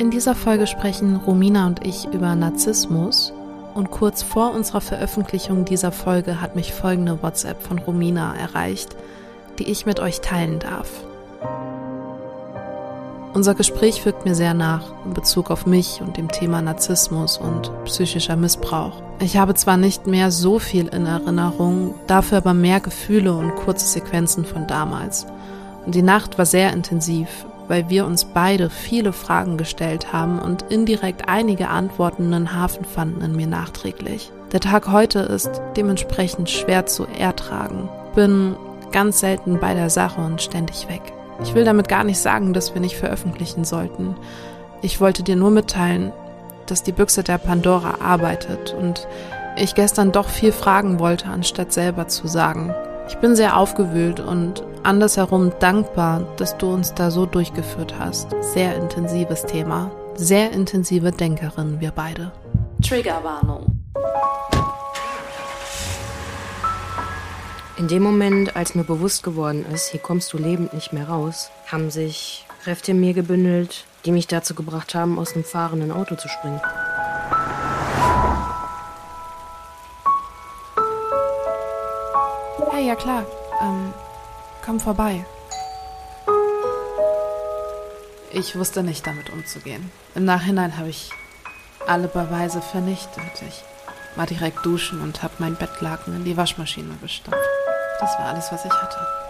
In dieser Folge sprechen Romina und ich über Narzissmus und kurz vor unserer Veröffentlichung dieser Folge hat mich folgende WhatsApp von Romina erreicht, die ich mit euch teilen darf. Unser Gespräch wirkt mir sehr nach in Bezug auf mich und dem Thema Narzissmus und psychischer Missbrauch. Ich habe zwar nicht mehr so viel in Erinnerung, dafür aber mehr Gefühle und kurze Sequenzen von damals. Und die Nacht war sehr intensiv, weil wir uns beide viele Fragen gestellt haben und indirekt einige Antworten in den Hafen fanden in mir nachträglich. Der Tag heute ist dementsprechend schwer zu ertragen. Bin ganz selten bei der Sache und ständig weg. Ich will damit gar nicht sagen, dass wir nicht veröffentlichen sollten. Ich wollte dir nur mitteilen, dass die Büchse der Pandora arbeitet und ich gestern doch viel fragen wollte, anstatt selber zu sagen. Ich bin sehr aufgewühlt und andersherum dankbar, dass du uns da so durchgeführt hast. Sehr intensives Thema. Sehr intensive Denkerin, wir beide. Triggerwarnung. In dem Moment, als mir bewusst geworden ist, hier kommst du lebend nicht mehr raus, haben sich Kräfte in mir gebündelt, die mich dazu gebracht haben, aus einem fahrenden Auto zu springen. Ja klar. Ähm, komm vorbei. Ich wusste nicht damit umzugehen. Im Nachhinein habe ich alle Beweise vernichtet. Ich war direkt duschen und habe mein Bettlaken in die Waschmaschine gestopft. Das war alles, was ich hatte.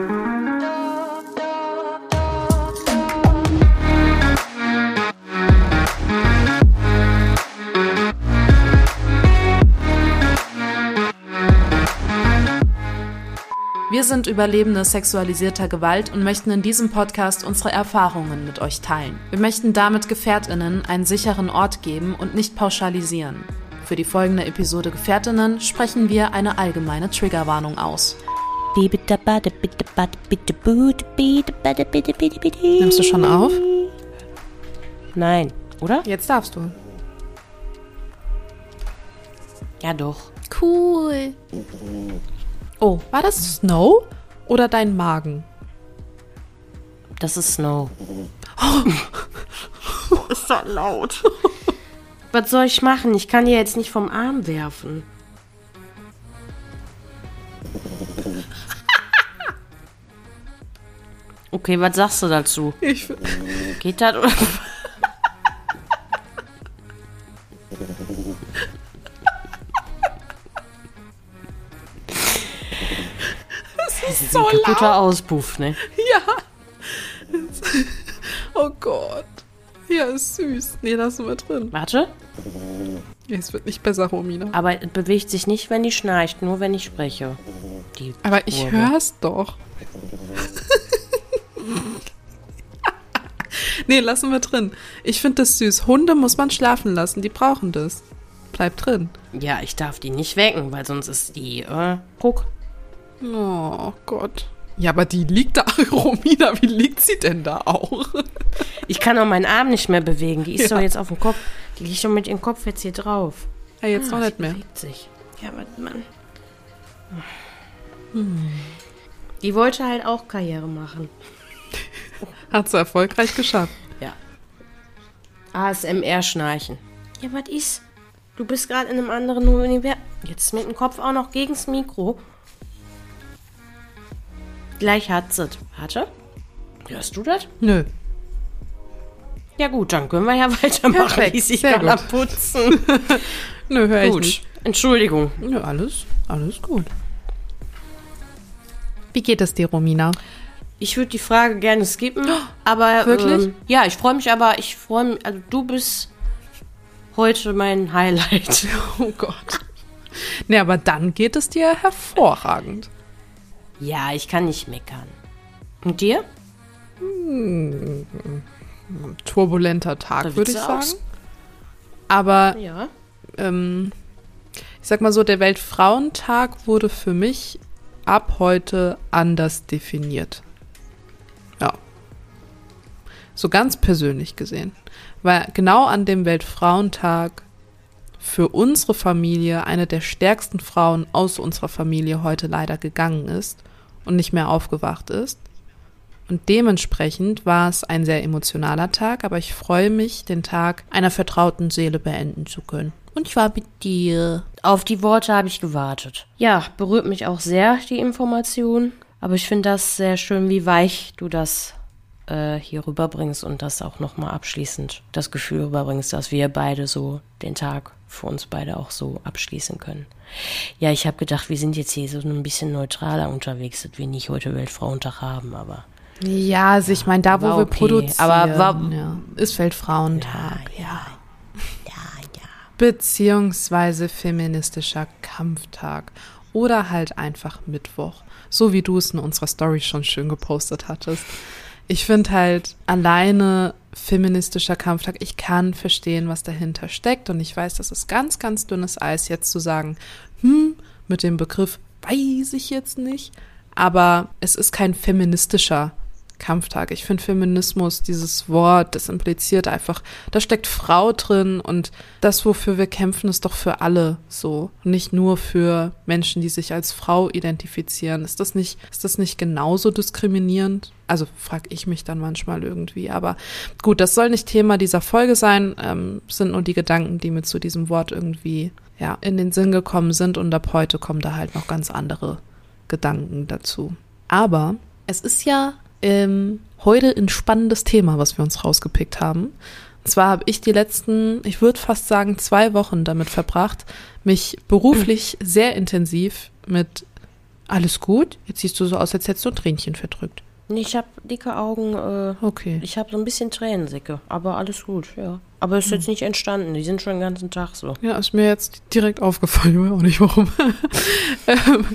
Wir sind Überlebende sexualisierter Gewalt und möchten in diesem Podcast unsere Erfahrungen mit euch teilen. Wir möchten damit Gefährtinnen einen sicheren Ort geben und nicht pauschalisieren. Für die folgende Episode Gefährtinnen sprechen wir eine allgemeine Triggerwarnung aus. Nimmst du schon auf? Nein, oder? Jetzt darfst du. Ja, doch. Cool. Oh, war das Snow oder dein Magen? Das ist Snow. Ist doch laut. Was soll ich machen? Ich kann dir jetzt nicht vom Arm werfen. Okay, was sagst du dazu? Ich, Geht das oder? Das ist so ein kaputter Auspuff, ne? ja. Oh Gott. Ja, ist süß. Nee, lassen wir drin. Warte. Ja, es wird nicht besser, Romina. Aber es bewegt sich nicht, wenn die schnarcht, nur wenn ich spreche. Die Aber ich hör's doch. nee, lassen wir drin. Ich finde das süß. Hunde muss man schlafen lassen. Die brauchen das. Bleib drin. Ja, ich darf die nicht wecken, weil sonst ist die, äh, guck. Oh Gott. Ja, aber die liegt da. Romina, wie liegt sie denn da auch? Ich kann auch meinen Arm nicht mehr bewegen. Die ist Ja. doch jetzt auf dem Kopf. Die liegt schon mit ihrem Kopf jetzt hier drauf. Ja, jetzt Ah, noch nicht mehr. bewegt sich. Ja, warte mal. Die wollte halt auch Karriere machen. Hat sie erfolgreich geschafft. Ja. ASMR-Schnarchen. Ja, was ist? Du bist gerade in einem anderen Universum. Jetzt mit dem Kopf auch noch gegens Mikro. Gleich hat sie. Warte. Hörst du das? Nö. Ja gut, dann können wir ja weitermachen. Perfekt, ist sich gut. Putzen. Nö, hör ich gut. nicht. Entschuldigung. Nö, alles, alles gut. Wie geht es dir, Romina? Ich würde die Frage gerne skippen, aber Wirklich? Ähm, ja, ich freue mich, aber ich freue mich, also du bist heute mein Highlight. Oh Gott. Nee, aber dann geht es dir hervorragend. Ja, ich kann nicht meckern. Und dir? Turbulenter Tag, würde ich sagen. Aber Ja. ähm, ich sag mal so, der Weltfrauentag wurde für mich ab heute anders definiert. Ja. So ganz persönlich gesehen. Weil genau an dem Weltfrauentag für unsere Familie eine der stärksten Frauen aus unserer Familie heute leider gegangen ist und nicht mehr aufgewacht ist. Und dementsprechend war es ein sehr emotionaler Tag, aber ich freue mich, den Tag einer vertrauten Seele beenden zu können. Und ich war mit dir. Auf die Worte habe ich gewartet. Ja, berührt mich auch sehr, die Information. Aber ich finde das sehr schön, wie weich du das äh, hier rüberbringst und das auch nochmal abschließend das Gefühl rüberbringst, dass wir beide so den Tag für uns beide auch so abschließen können. Ja, ich habe gedacht, wir sind jetzt hier so ein bisschen neutraler unterwegs, dass wir nicht heute Weltfrauentag haben, aber. Ja, also ich meine, da wo wir okay. produzieren, Aber war- ja, ist Weltfrauentag, ja. Ja, ja. Beziehungsweise feministischer Kampftag. Oder halt einfach Mittwoch. So wie du es in unserer Story schon schön gepostet hattest. Ich finde halt alleine feministischer Kampftag, ich kann verstehen, was dahinter steckt. Und ich weiß, das ist ganz, ganz dünnes Eis, jetzt zu sagen, hm, mit dem Begriff weiß ich jetzt nicht. Aber es ist kein feministischer Kampftag. Ich finde Feminismus, dieses Wort, das impliziert einfach, da steckt Frau drin und das, wofür wir kämpfen, ist doch für alle so. Nicht nur für Menschen, die sich als Frau identifizieren. Ist das nicht, ist das nicht genauso diskriminierend? Also frage ich mich dann manchmal irgendwie. Aber gut, das soll nicht Thema dieser Folge sein. Ähm, sind nur die Gedanken, die mir zu diesem Wort irgendwie ja, in den Sinn gekommen sind. Und ab heute kommen da halt noch ganz andere Gedanken dazu. Aber es ist ja ähm, heute ein spannendes Thema, was wir uns rausgepickt haben. Und zwar habe ich die letzten, ich würde fast sagen, zwei Wochen damit verbracht, mich beruflich sehr intensiv mit alles gut. Jetzt siehst du so aus, als hättest du ein Tränchen verdrückt. Ich habe dicke Augen, äh, Okay. ich habe so ein bisschen Tränensäcke, aber alles gut, ja. Aber es ist jetzt nicht entstanden, die sind schon den ganzen Tag so. Ja, ist mir jetzt direkt aufgefallen, ich weiß auch nicht warum. Ähm,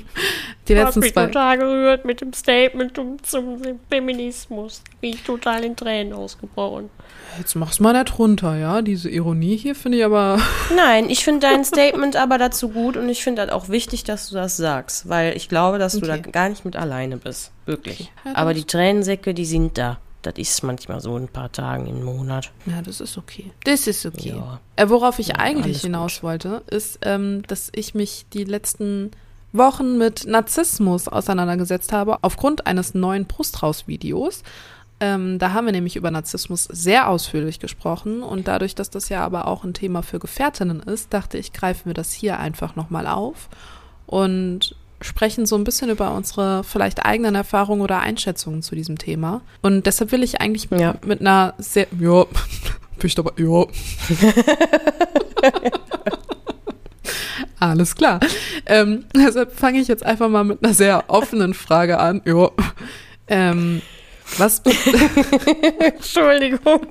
die letzten mich zwei. total gerührt mit dem Statement zum, Feminismus. Bin ich total in Tränen ausgebrochen. Jetzt mach's mal nicht runter, ja. Diese Ironie hier finde ich aber. Nein, ich finde dein Statement aber dazu gut und ich finde halt auch wichtig, dass du das sagst, weil ich glaube, dass du da Okay. gar nicht mit alleine bist. Wirklich. Okay. Ja, aber das- die Tränensäcke, die sind da. Das ist manchmal so ein paar Tagen im Monat. Ja, das ist okay. Das ist okay. Ja. Äh, worauf ich Ja, eigentlich hinaus wollte, ist, ähm, dass ich mich die letzten Wochen mit Narzissmus auseinandergesetzt habe, aufgrund eines neuen Brustraus-Videos. Ähm, da haben wir nämlich über Narzissmus sehr ausführlich gesprochen und dadurch, dass das ja aber auch ein Thema für Gefährtinnen ist, dachte ich, greifen wir das hier einfach nochmal auf und sprechen so ein bisschen über unsere vielleicht eigenen Erfahrungen oder Einschätzungen zu diesem Thema. Und deshalb will ich eigentlich Ja. mit einer sehr, ja, bin ich dabei, ja. Alles klar. Ähm, deshalb fange ich jetzt einfach mal mit einer sehr offenen Frage an. Ja. Ähm, was Entschuldigung.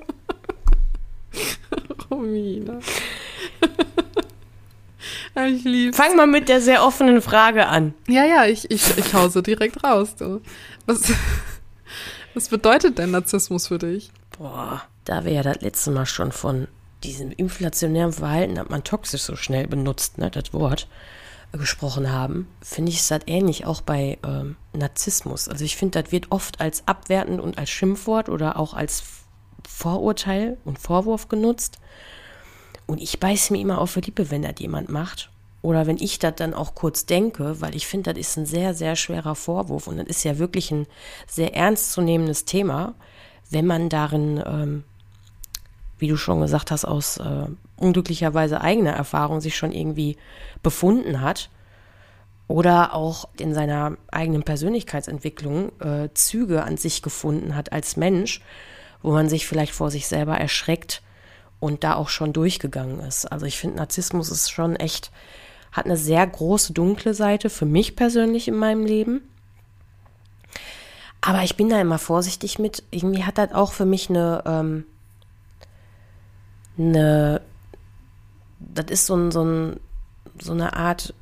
Romina. Ich lieb's. Fang mal mit der sehr offenen Frage an. Ja, ja, ich, ich, ich hau so direkt raus. Du. Was, was bedeutet denn Narzissmus für dich? Boah, da wir ja das letzte Mal schon von diesem inflationären Verhalten, hat man toxisch so schnell benutzt, ne, das Wort, äh, gesprochen haben, finde ich es halt ähnlich auch bei ähm, Narzissmus. Also ich finde, das wird oft als abwertend und als Schimpfwort oder auch als Vorurteil und Vorwurf genutzt. Und ich beiß mir immer auf die Lippe, wenn das jemand macht. Oder wenn ich das dann auch kurz denke, weil ich finde, das ist ein sehr, sehr schwerer Vorwurf und das ist ja wirklich ein sehr ernstzunehmendes Thema, wenn man darin, ähm, wie du schon gesagt hast, aus äh, unglücklicherweise eigener Erfahrung sich schon irgendwie befunden hat oder auch in seiner eigenen Persönlichkeitsentwicklung äh, Züge an sich gefunden hat als Mensch, wo man sich vielleicht vor sich selber erschreckt und da auch schon durchgegangen ist. Also ich finde, Narzissmus ist schon echt, hat eine sehr große dunkle Seite für mich persönlich in meinem Leben. Aber ich bin da immer vorsichtig mit. Irgendwie hat das auch für mich eine, ähm, eine das ist so, ein, so, ein, so eine Art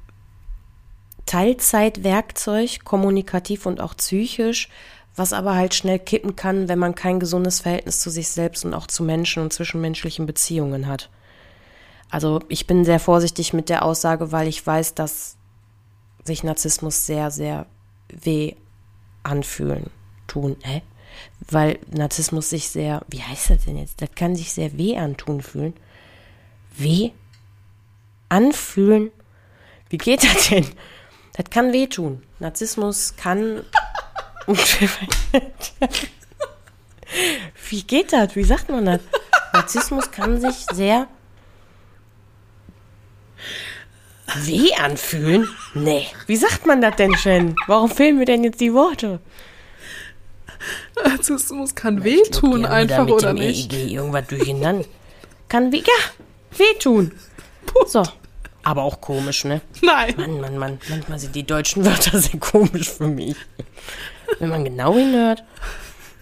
Teilzeitwerkzeug, kommunikativ und auch psychisch, was aber halt schnell kippen kann, wenn man kein gesundes Verhältnis zu sich selbst und auch zu Menschen und zwischenmenschlichen Beziehungen hat. Also ich bin sehr vorsichtig mit der Aussage, weil ich weiß, dass sich Narzissmus sehr, sehr weh anfühlen, tun. Hä? Weil Narzissmus sich sehr, wie heißt das denn jetzt? Das kann sich sehr weh antun fühlen. Weh? Anfühlen? Wie geht das denn? Das kann wehtun. Narzissmus kann. Wie geht das? Wie sagt man das? Narzissmus kann sich sehr weh anfühlen? Nee. Wie sagt man das denn schon? Warum fehlen mir denn jetzt die Worte? Narzissmus kann wehtun, einfach mit oder dem nicht? EEG irgendwas durcheinander. Kann weh, ja, wehtun. So. Aber auch komisch, ne? Nein. Mann, Mann, Mann. Manchmal sind die deutschen Wörter sehr komisch für mich. Wenn man genau hinhört.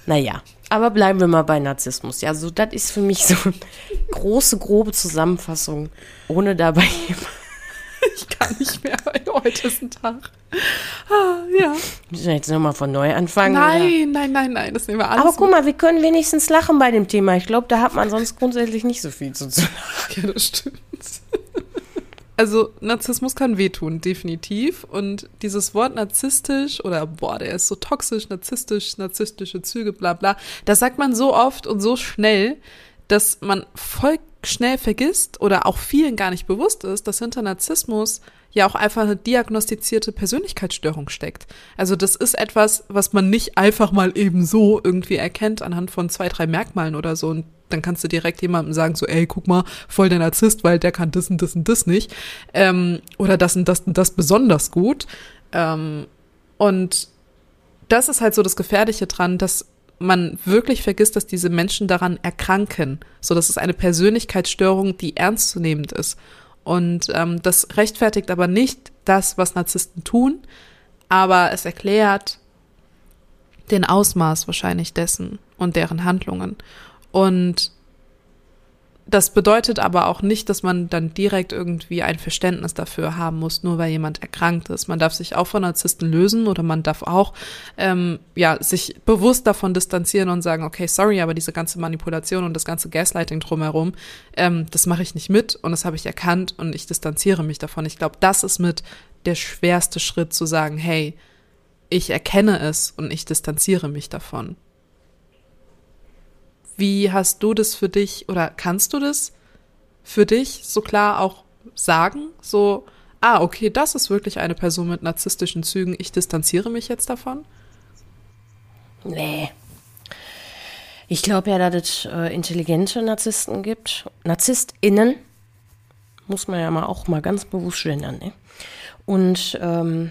Naja, aber bleiben wir mal bei Narzissmus. Ja, so, das ist für mich so eine große, grobe Zusammenfassung, ohne dabei. Ich kann nicht mehr, weil heute ist ein Tag. Ah, ja. Müssen wir jetzt nochmal von neu anfangen? oder? Nein, nein, nein, nein, das nehmen wir alles Aber guck mal, wir können wenigstens lachen bei dem Thema. Ich glaube, da hat man sonst grundsätzlich nicht so viel zu mit. Ja, das stimmt. Also Narzissmus kann wehtun, definitiv. Und dieses Wort narzisstisch oder boah, der ist so toxisch, narzisstisch, narzisstische Züge, bla bla, das sagt man so oft und so schnell, dass man voll schnell vergisst oder auch vielen gar nicht bewusst ist, dass hinter Narzissmus ja auch einfach eine diagnostizierte Persönlichkeitsstörung steckt. Also das ist etwas, was man nicht einfach mal eben so irgendwie erkennt anhand von zwei, drei Merkmalen oder so. Und dann kannst du direkt jemandem sagen, so, ey, guck mal, voll der Narzisst, weil der kann das und das und das nicht. Ähm, oder das und das und das besonders gut. Ähm, und das ist halt so das Gefährliche dran, dass man wirklich vergisst, dass diese Menschen daran erkranken. So, das ist eine Persönlichkeitsstörung, die ernstzunehmend ist. Und ähm, das rechtfertigt aber nicht das, was Narzissten tun, aber es erklärt den Ausmaß wahrscheinlich dessen und deren Handlungen. Und das bedeutet aber auch nicht, dass man dann direkt irgendwie ein Verständnis dafür haben muss, nur weil jemand erkrankt ist. Man darf sich auch von Narzissten lösen oder man darf auch ähm, ja sich bewusst davon distanzieren und sagen, okay, sorry, aber diese ganze Manipulation und das ganze Gaslighting drumherum, ähm, das mache ich nicht mit und das habe ich erkannt und ich distanziere mich davon. Ich glaube, das ist mit der schwerste Schritt zu sagen, hey, ich erkenne es und ich distanziere mich davon. Wie hast du das für dich oder kannst du das für dich so klar auch sagen? So, ah, okay, das ist wirklich eine Person mit narzisstischen Zügen, ich distanziere mich jetzt davon? Nee. Ich glaube ja, dass es äh, intelligente Narzissten gibt. NarzisstInnen. Muss man ja mal auch mal ganz bewusst gendern, ne? Und ähm,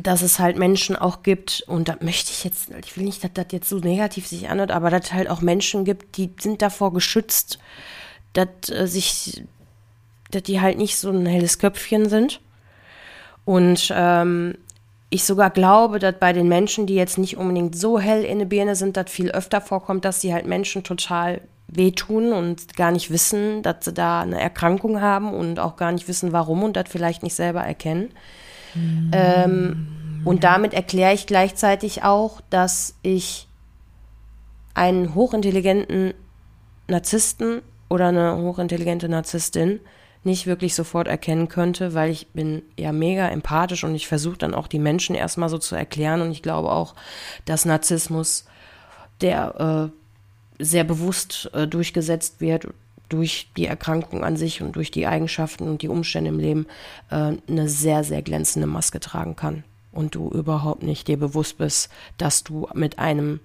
dass es halt Menschen auch gibt, und da möchte ich jetzt, ich will nicht, dass das jetzt so negativ sich anhört, aber dass es halt auch Menschen gibt, die sind davor geschützt, dass äh, sich, dass die halt nicht so ein helles Köpfchen sind. Und ähm, ich sogar glaube, dass bei den Menschen, die jetzt nicht unbedingt so hell in der Birne sind, das viel öfter vorkommt, dass sie halt Menschen total wehtun und gar nicht wissen, dass sie da eine Erkrankung haben und auch gar nicht wissen, warum und das vielleicht nicht selber erkennen. Ähm, und damit erkläre ich gleichzeitig auch, dass ich einen hochintelligenten Narzissten oder eine hochintelligente Narzisstin nicht wirklich sofort erkennen könnte, weil ich bin ja mega empathisch und ich versuche dann auch die Menschen erstmal so zu erklären. Und ich glaube auch, dass Narzissmus, der äh, sehr bewusst äh, durchgesetzt wird durch die Erkrankung an sich und durch die Eigenschaften und die Umstände im Leben, äh, eine sehr, sehr glänzende Maske tragen kann und du überhaupt nicht dir bewusst bist, dass du mit einem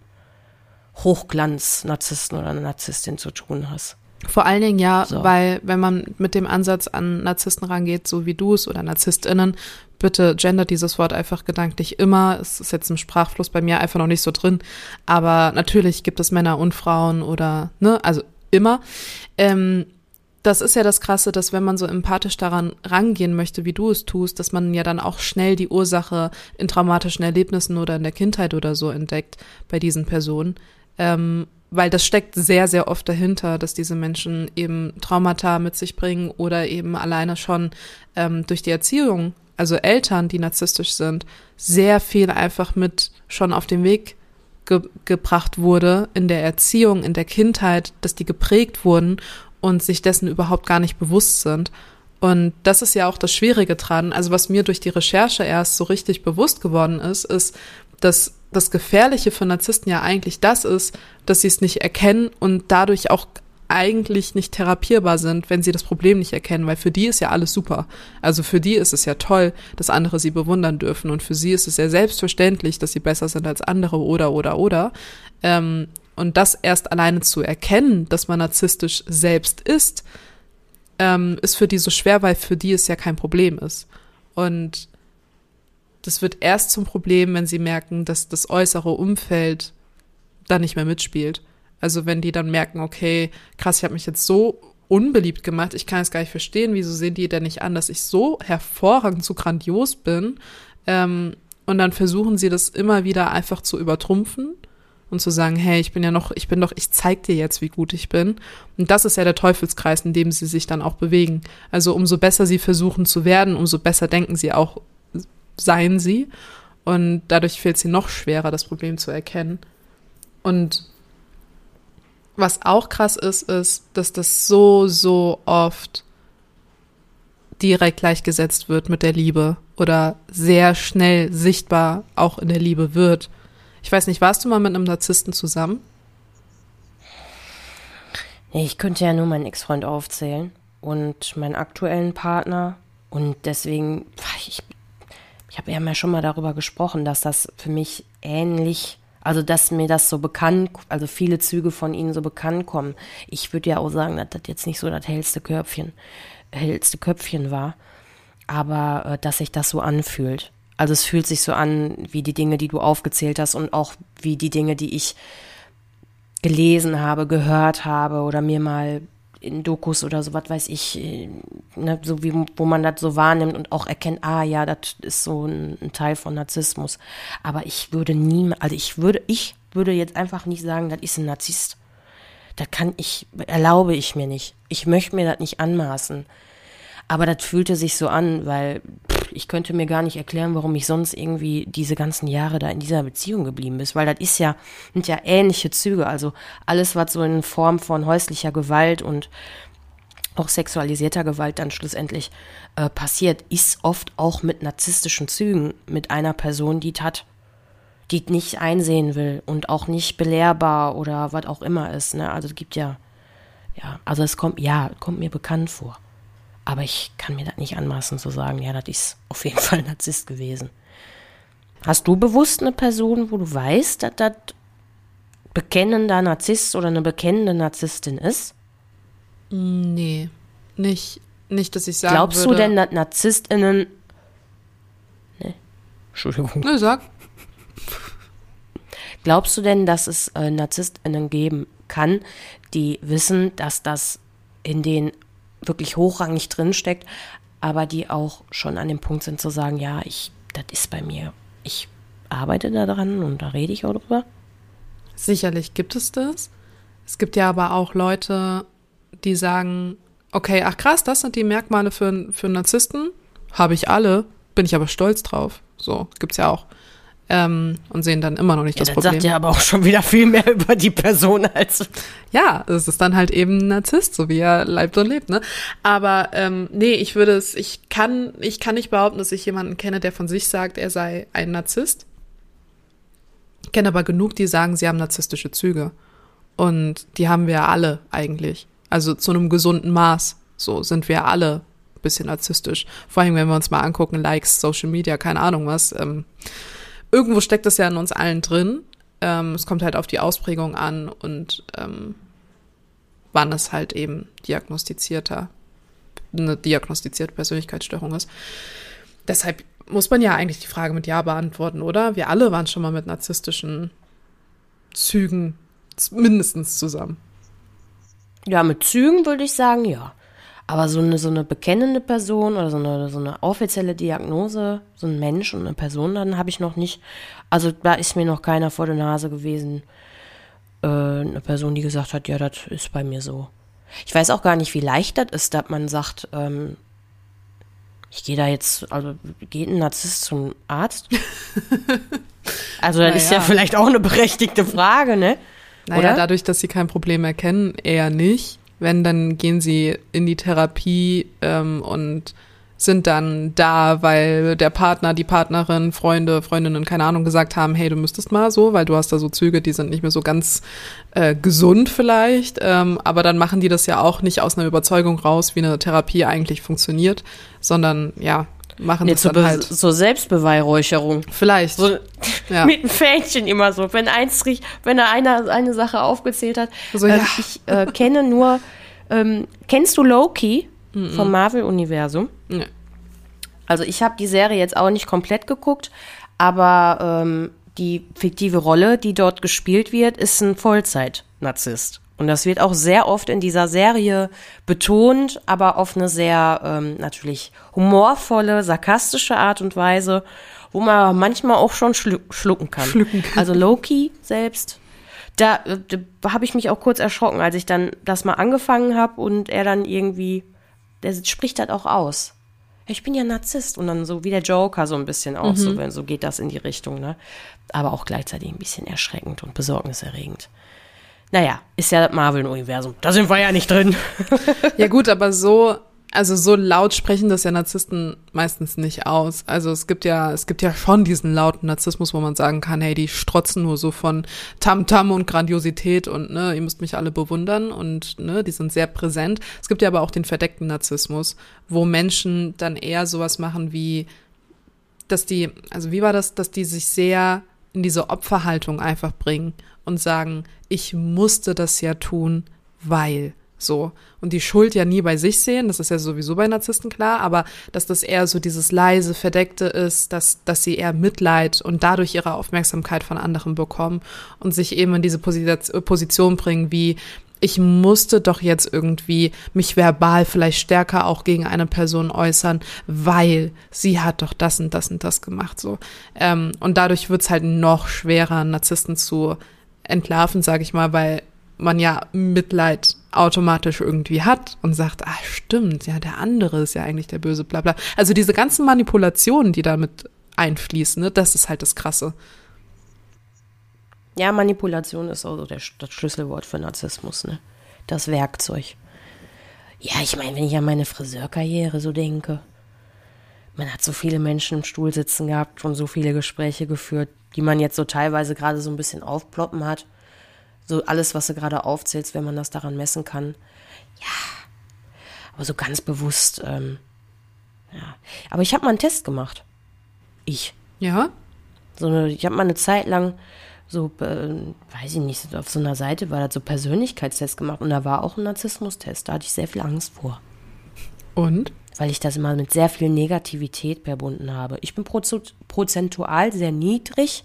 Hochglanz-Narzissten oder einer Narzisstin zu tun hast. Vor allen Dingen ja, So. weil wenn man mit dem Ansatz an Narzissten rangeht, so wie du es oder NarzisstInnen, bitte gendert dieses Wort einfach gedanklich immer. Es ist jetzt im Sprachfluss bei mir einfach noch nicht so drin. Aber natürlich gibt es Männer und Frauen oder, ne, also immer. Ähm, das ist ja das Krasse, dass wenn man so empathisch daran rangehen möchte, wie du es tust, dass man ja dann auch schnell die Ursache in traumatischen Erlebnissen oder in der Kindheit oder so entdeckt bei diesen Personen. Ähm, weil das steckt sehr, sehr oft dahinter, dass diese Menschen eben Traumata mit sich bringen oder eben alleine schon ähm, durch die Erziehung, also Eltern, die narzisstisch sind, sehr viel einfach mit schon auf den Weg ge gebracht wurde in der Erziehung, in der Kindheit, dass die geprägt wurden und sich dessen überhaupt gar nicht bewusst sind. Und das ist ja auch das Schwierige dran. Also was mir durch die Recherche erst so richtig bewusst geworden ist, ist, dass das Gefährliche für Narzissten ja eigentlich das ist, dass sie es nicht erkennen und dadurch auch eigentlich nicht therapierbar sind, wenn sie das Problem nicht erkennen, weil für die ist ja alles super. Also für die ist es ja toll, dass andere sie bewundern dürfen und für sie ist es ja selbstverständlich, dass sie besser sind als andere oder oder oder. Ähm, und das erst alleine zu erkennen, dass man narzisstisch selbst ist, ähm, ist für die so schwer, weil für die es ja kein Problem ist. Und das wird erst zum Problem, wenn sie merken, dass das äußere Umfeld da nicht mehr mitspielt. Also wenn die dann merken, okay, krass, ich habe mich jetzt so unbeliebt gemacht, ich kann es gar nicht verstehen, wieso sehen die denn nicht an, dass ich so hervorragend, so grandios bin. Ähm, und dann versuchen sie das immer wieder einfach zu übertrumpfen und zu sagen, hey, ich bin ja noch, ich bin doch, ich zeig dir jetzt, wie gut ich bin. Und das ist ja der Teufelskreis, in dem sie sich dann auch bewegen. Also umso besser sie versuchen zu werden, umso besser denken sie auch, seien sie. Und dadurch fällt sie noch schwerer, das Problem zu erkennen. Und was auch krass ist, ist, dass das so, so oft direkt gleichgesetzt wird mit der Liebe oder sehr schnell sichtbar auch in der Liebe wird. Ich weiß nicht, warst du mal mit einem Narzissten zusammen? Ich könnte ja nur meinen Ex-Freund aufzählen und meinen aktuellen Partner. Und deswegen, ich, ich habe ja schon mal darüber gesprochen, dass das für mich ähnlich, also dass mir das so bekannt, also viele Züge von ihnen so bekannt kommen. Ich würde ja auch sagen, dass das jetzt nicht so das hellste Köpfchen, hellste Köpfchen war, aber äh, dass sich das so anfühlt. Also es fühlt sich so an wie die Dinge, die du aufgezählt hast und auch wie die Dinge, die ich gelesen habe, gehört habe oder mir mal in Dokus oder so, was weiß ich, äh, ne, so wie, wo man das so wahrnimmt und auch erkennt, ah ja, das ist so ein, ein, Teil von Narzissmus. Aber ich würde nie, also ich würde, ich würde jetzt einfach nicht sagen, das ist ein Narzisst. Das kann ich, erlaube ich mir nicht. Ich möchte mir das nicht anmaßen. Aber das fühlte sich so an, weil pff, ich könnte mir gar nicht erklären, warum ich sonst irgendwie diese ganzen Jahre da in dieser Beziehung geblieben bin. Weil das ist ja, sind ja ähnliche Züge. Also alles, was so in Form von häuslicher Gewalt und auch sexualisierter Gewalt dann schlussendlich äh, passiert, ist oft auch mit narzisstischen Zügen, mit einer Person, die hat, die nicht einsehen will und auch nicht belehrbar oder was auch immer ist. Ne? Also es gibt ja, ja, also es kommt, ja, kommt mir bekannt vor. Aber ich kann mir das nicht anmaßen zu sagen, ja, das ist auf jeden Fall ein Narzisst gewesen. Hast du bewusst eine Person, wo du weißt, dass das bekennender Narzisst oder eine bekennende Narzisstin ist? Nee, nicht, nicht, dass ich sagen Glaubst würde. du denn, dass NarzisstInnen. Nee, Entschuldigung. Nee, sag. Glaubst du denn, dass es äh, NarzisstInnen geben kann, die wissen, dass das in den wirklich hochrangig drinsteckt, aber die auch schon an dem Punkt sind zu sagen, ja, ich, das ist bei mir, ich arbeite da dran und da rede ich auch drüber. Sicherlich gibt es das. Es gibt ja aber auch Leute, die sagen, okay, ach krass, das sind die Merkmale für, für Narzissten. Habe ich alle, bin ich aber stolz drauf. So, gibt's ja auch ähm, und sehen dann immer noch nicht ja, das Problem. Das sagt ja aber auch schon wieder viel mehr über die Person als. Ja, es ist dann halt eben ein Narzisst, so wie er leibt und lebt, ne? Aber ähm, nee, ich würde es, ich kann, ich kann nicht behaupten, dass ich jemanden kenne, der von sich sagt, er sei ein Narzisst. Ich kenne aber genug, die sagen, sie haben narzisstische Züge. Und die haben wir alle eigentlich. Also zu einem gesunden Maß. So sind wir alle ein bisschen narzisstisch. Vor allem, wenn wir uns mal angucken, Likes, Social Media, keine Ahnung was. Ähm, irgendwo steckt das ja in uns allen drin. Ähm, es kommt halt auf die Ausprägung an und ähm, wann es halt eben diagnostizierter, eine diagnostizierte Persönlichkeitsstörung ist. Deshalb muss man ja eigentlich die Frage mit Ja beantworten, oder? Wir alle waren schon mal mit narzisstischen Zügen mindestens zusammen. Ja, mit Zügen würde ich sagen, ja. Aber so eine, so eine bekennende Person oder so eine, so eine offizielle Diagnose, so ein Mensch und eine Person, dann habe ich noch nicht. Also da ist mir noch keiner vor der Nase gewesen. Äh, eine Person, die gesagt hat, ja, das ist bei mir so. Ich weiß auch gar nicht, wie leicht das ist, dass man sagt, ähm, ich gehe da jetzt, also geht ein Narzisst zum Arzt? also das naja. ist ja vielleicht auch eine berechtigte Frage, ne? Naja, Oder? dadurch, dass sie kein Problem erkennen, eher nicht Wenn, dann gehen sie in die Therapie ähm, und sind dann da, weil der Partner, die Partnerin, Freunde, Freundinnen, keine Ahnung, gesagt haben, hey, du müsstest mal so, weil du hast da so Züge, die sind nicht mehr so ganz äh, gesund vielleicht. Ähm, aber dann machen die das ja auch nicht aus einer Überzeugung raus, wie eine Therapie eigentlich funktioniert, sondern ja, machen Nee, das dann halt. so Selbstbeweihräucherung. Vielleicht. So Ja. mit einem Fähnchen immer so. Wenn eins riecht, wenn er einer eine Sache aufgezählt hat. So, ähm, ja. Ich äh, kenne nur, ähm, kennst du Loki vom Marvel-Universum? Nee. Also ich habe die Serie jetzt auch nicht komplett geguckt, aber ähm, die fiktive Rolle, die dort gespielt wird, ist ein Vollzeit-Narzisst. Und das wird auch sehr oft in dieser Serie betont, aber auf eine sehr ähm, natürlich humorvolle, sarkastische Art und Weise, wo man manchmal auch schon schlu schlucken kann. Schlucken. Also Loki selbst, da, äh, da habe ich mich auch kurz erschrocken, als ich dann das mal angefangen habe und er dann irgendwie, der spricht das auch aus. Ich bin ja Narzisst und dann so wie der Joker so ein bisschen auch, so, wenn so geht das in die Richtung, ne? Aber auch gleichzeitig ein bisschen erschreckend und besorgniserregend. Naja, ist ja das Marvel-Universum. Da sind wir ja nicht drin. Ja gut, aber so, also so laut sprechen das ja Narzissten meistens nicht aus. Also es gibt ja, es gibt ja schon diesen lauten Narzissmus, wo man sagen kann, hey, die strotzen nur so von Tamtam und Grandiosität und ne, ihr müsst mich alle bewundern und ne, die sind sehr präsent. Es gibt ja aber auch den verdeckten Narzissmus, wo Menschen dann eher sowas machen wie, dass die, also wie war das, dass die sich sehr in diese Opferhaltung einfach bringen und sagen, ich musste das ja tun, weil so. Und die Schuld ja nie bei sich sehen, das ist ja sowieso bei Narzissten klar, aber dass das eher so dieses leise, verdeckte ist, dass, dass sie eher Mitleid und dadurch ihre Aufmerksamkeit von anderen bekommen und sich eben in diese Posi- Position bringen, wie ich musste doch jetzt irgendwie mich verbal vielleicht stärker auch gegen eine Person äußern, weil sie hat doch das und das und das gemacht so. Ähm, und dadurch wird's halt noch schwerer, Narzissten zu entlarven, sage ich mal, weil man ja Mitleid automatisch irgendwie hat und sagt, ah stimmt, ja, der andere ist ja eigentlich der Böse, bla bla. Also diese ganzen Manipulationen, die damit einfließen, ne, das ist halt das Krasse. Ja, Manipulation ist also der, das Schlüsselwort für Narzissmus, ne? Das Werkzeug. Ja, ich meine, wenn ich an meine Friseurkarriere so denke, man hat so viele Menschen im Stuhl sitzen gehabt, schon so viele Gespräche geführt, die man jetzt so teilweise gerade so ein bisschen aufploppen hat. So alles, was du gerade aufzählst, wenn man das daran messen kann. Ja, aber so ganz bewusst, ähm, ja. Aber ich habe mal einen Test gemacht. Ich. Ja? So eine, ich habe mal eine Zeit lang so, äh, weiß ich nicht, auf so einer Seite war das so Persönlichkeitstest gemacht und da war auch ein Narzissmustest. Da hatte ich sehr viel Angst vor, Und? Weil ich das immer mit sehr viel Negativität verbunden habe. Ich bin prozentual sehr niedrig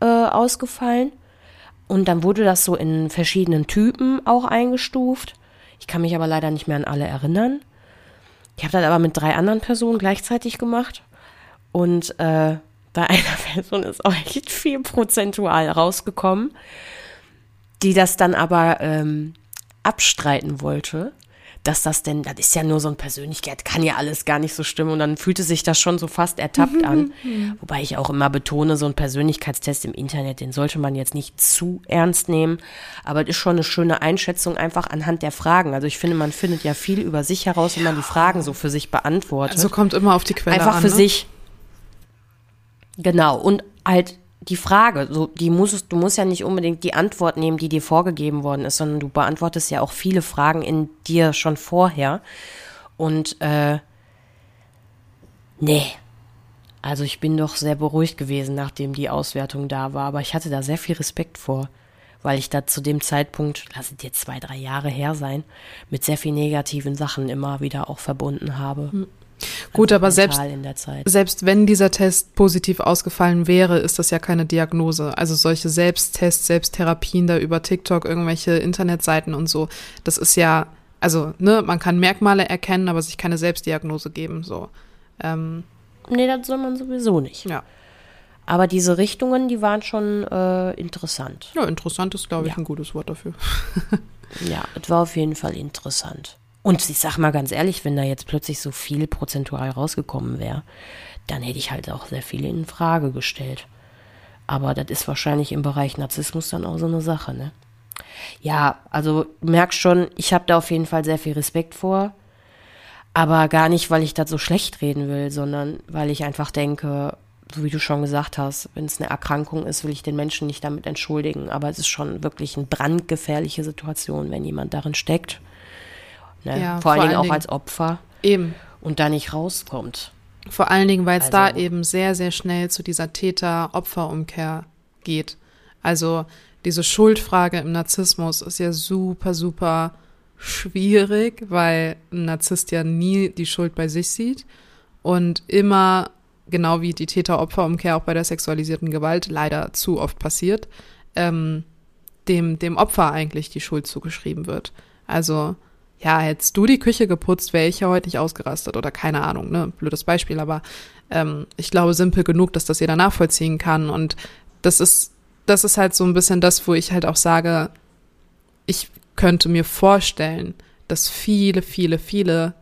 äh, ausgefallen und dann wurde das so in verschiedenen Typen auch eingestuft. Ich kann mich aber leider nicht mehr an alle erinnern. Ich habe das aber mit drei anderen Personen gleichzeitig gemacht und äh, bei einer Person ist auch echt viel prozentual rausgekommen, die das dann aber ähm, abstreiten wollte, dass das denn, das ist ja nur so eine Persönlichkeit, kann ja alles gar nicht so stimmen und dann fühlte sich das schon so fast ertappt an. Wobei ich auch immer betone, so ein Persönlichkeitstest im Internet, den sollte man jetzt nicht zu ernst nehmen, aber es ist schon eine schöne Einschätzung einfach anhand der Fragen. Also ich finde, man findet ja viel über sich heraus, wenn man die Fragen so für sich beantwortet Also kommt immer auf die Quelle einfach an. für ne? sich. Genau. Und halt die Frage, so, die musst, du musst ja nicht unbedingt die Antwort nehmen, die dir vorgegeben worden ist, sondern du beantwortest ja auch viele Fragen in dir schon vorher. Und, äh, nee. Also ich bin doch sehr beruhigt gewesen, nachdem die Auswertung da war, aber ich hatte da sehr viel Respekt vor, weil ich da zu dem Zeitpunkt, lass es jetzt zwei, drei Jahre her sein, mit sehr viel negativen Sachen immer wieder auch verbunden habe. Gut, aber selbst, selbst wenn dieser Test positiv ausgefallen wäre, ist das ja keine Diagnose. Also solche Selbsttests, Selbsttherapien da über TikTok, irgendwelche Internetseiten und so, das ist ja, also, ne, man kann Merkmale erkennen, aber sich keine Selbstdiagnose geben, so. Ähm, Nee, das soll man sowieso nicht. ja. Aber diese Richtungen, die waren schon äh, interessant. Ja, interessant ist, glaube ich, Ja. ein gutes Wort dafür. Ja, es war auf jeden Fall interessant. Und ich sag mal ganz ehrlich, wenn da jetzt plötzlich so viel prozentual rausgekommen wäre, dann hätte ich halt auch sehr viele in Frage gestellt. Aber das ist wahrscheinlich im Bereich Narzissmus dann auch so eine Sache, ne? Ja, also du merkst schon, ich habe da auf jeden Fall sehr viel Respekt vor. Aber gar nicht, weil ich das so schlecht reden will, sondern weil ich einfach denke, so wie du schon gesagt hast, wenn es eine Erkrankung ist, will ich den Menschen nicht damit entschuldigen. Aber es ist schon wirklich eine brandgefährliche Situation, wenn jemand darin steckt. Ne? Ja, vor, vor allen Dingen auch als Opfer Eben. und da nicht rauskommt. Vor allen Dingen, weil es da Also- eben sehr, sehr schnell zu dieser Täter-Opfer-Umkehr geht. Also diese Schuldfrage im Narzissmus ist ja super, super schwierig, weil ein Narzisst ja nie die Schuld bei sich sieht und immer, genau wie die Täter-Opfer-Umkehr auch bei der sexualisierten Gewalt leider zu oft passiert, ähm, dem, dem Opfer eigentlich die Schuld zugeschrieben wird. Also, ja, hättest du die Küche geputzt, wäre ich ja heute nicht ausgerastet oder keine Ahnung, ne? Blödes Beispiel, aber ähm, ich glaube simpel genug, dass das jeder nachvollziehen kann. Und das ist, das ist halt so ein bisschen das, wo ich halt auch sage, ich könnte mir vorstellen, dass viele, viele, viele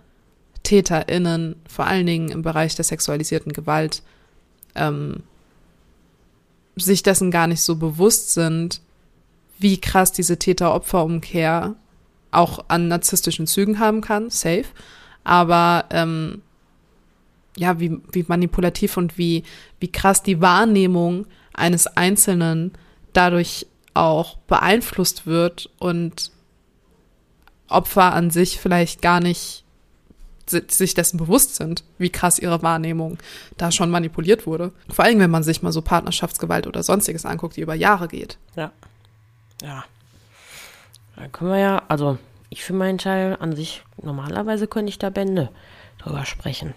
TäterInnen, vor allen Dingen im Bereich der sexualisierten Gewalt, ähm, sich dessen gar nicht so bewusst sind, wie krass diese Täter-Opfer-Umkehr auch an narzisstischen Zügen haben kann, safe. Aber ähm, ja, wie, wie manipulativ und wie, wie krass die Wahrnehmung eines Einzelnen dadurch auch beeinflusst wird und Opfer an sich vielleicht gar nicht si- sich dessen bewusst sind, wie krass ihre Wahrnehmung da schon manipuliert wurde. Vor allem, wenn man sich mal so Partnerschaftsgewalt oder sonstiges anguckt, die über Jahre geht. Ja. Ja. Da können wir ja, also ich für meinen Teil an sich, normalerweise könnte ich da Bände drüber sprechen.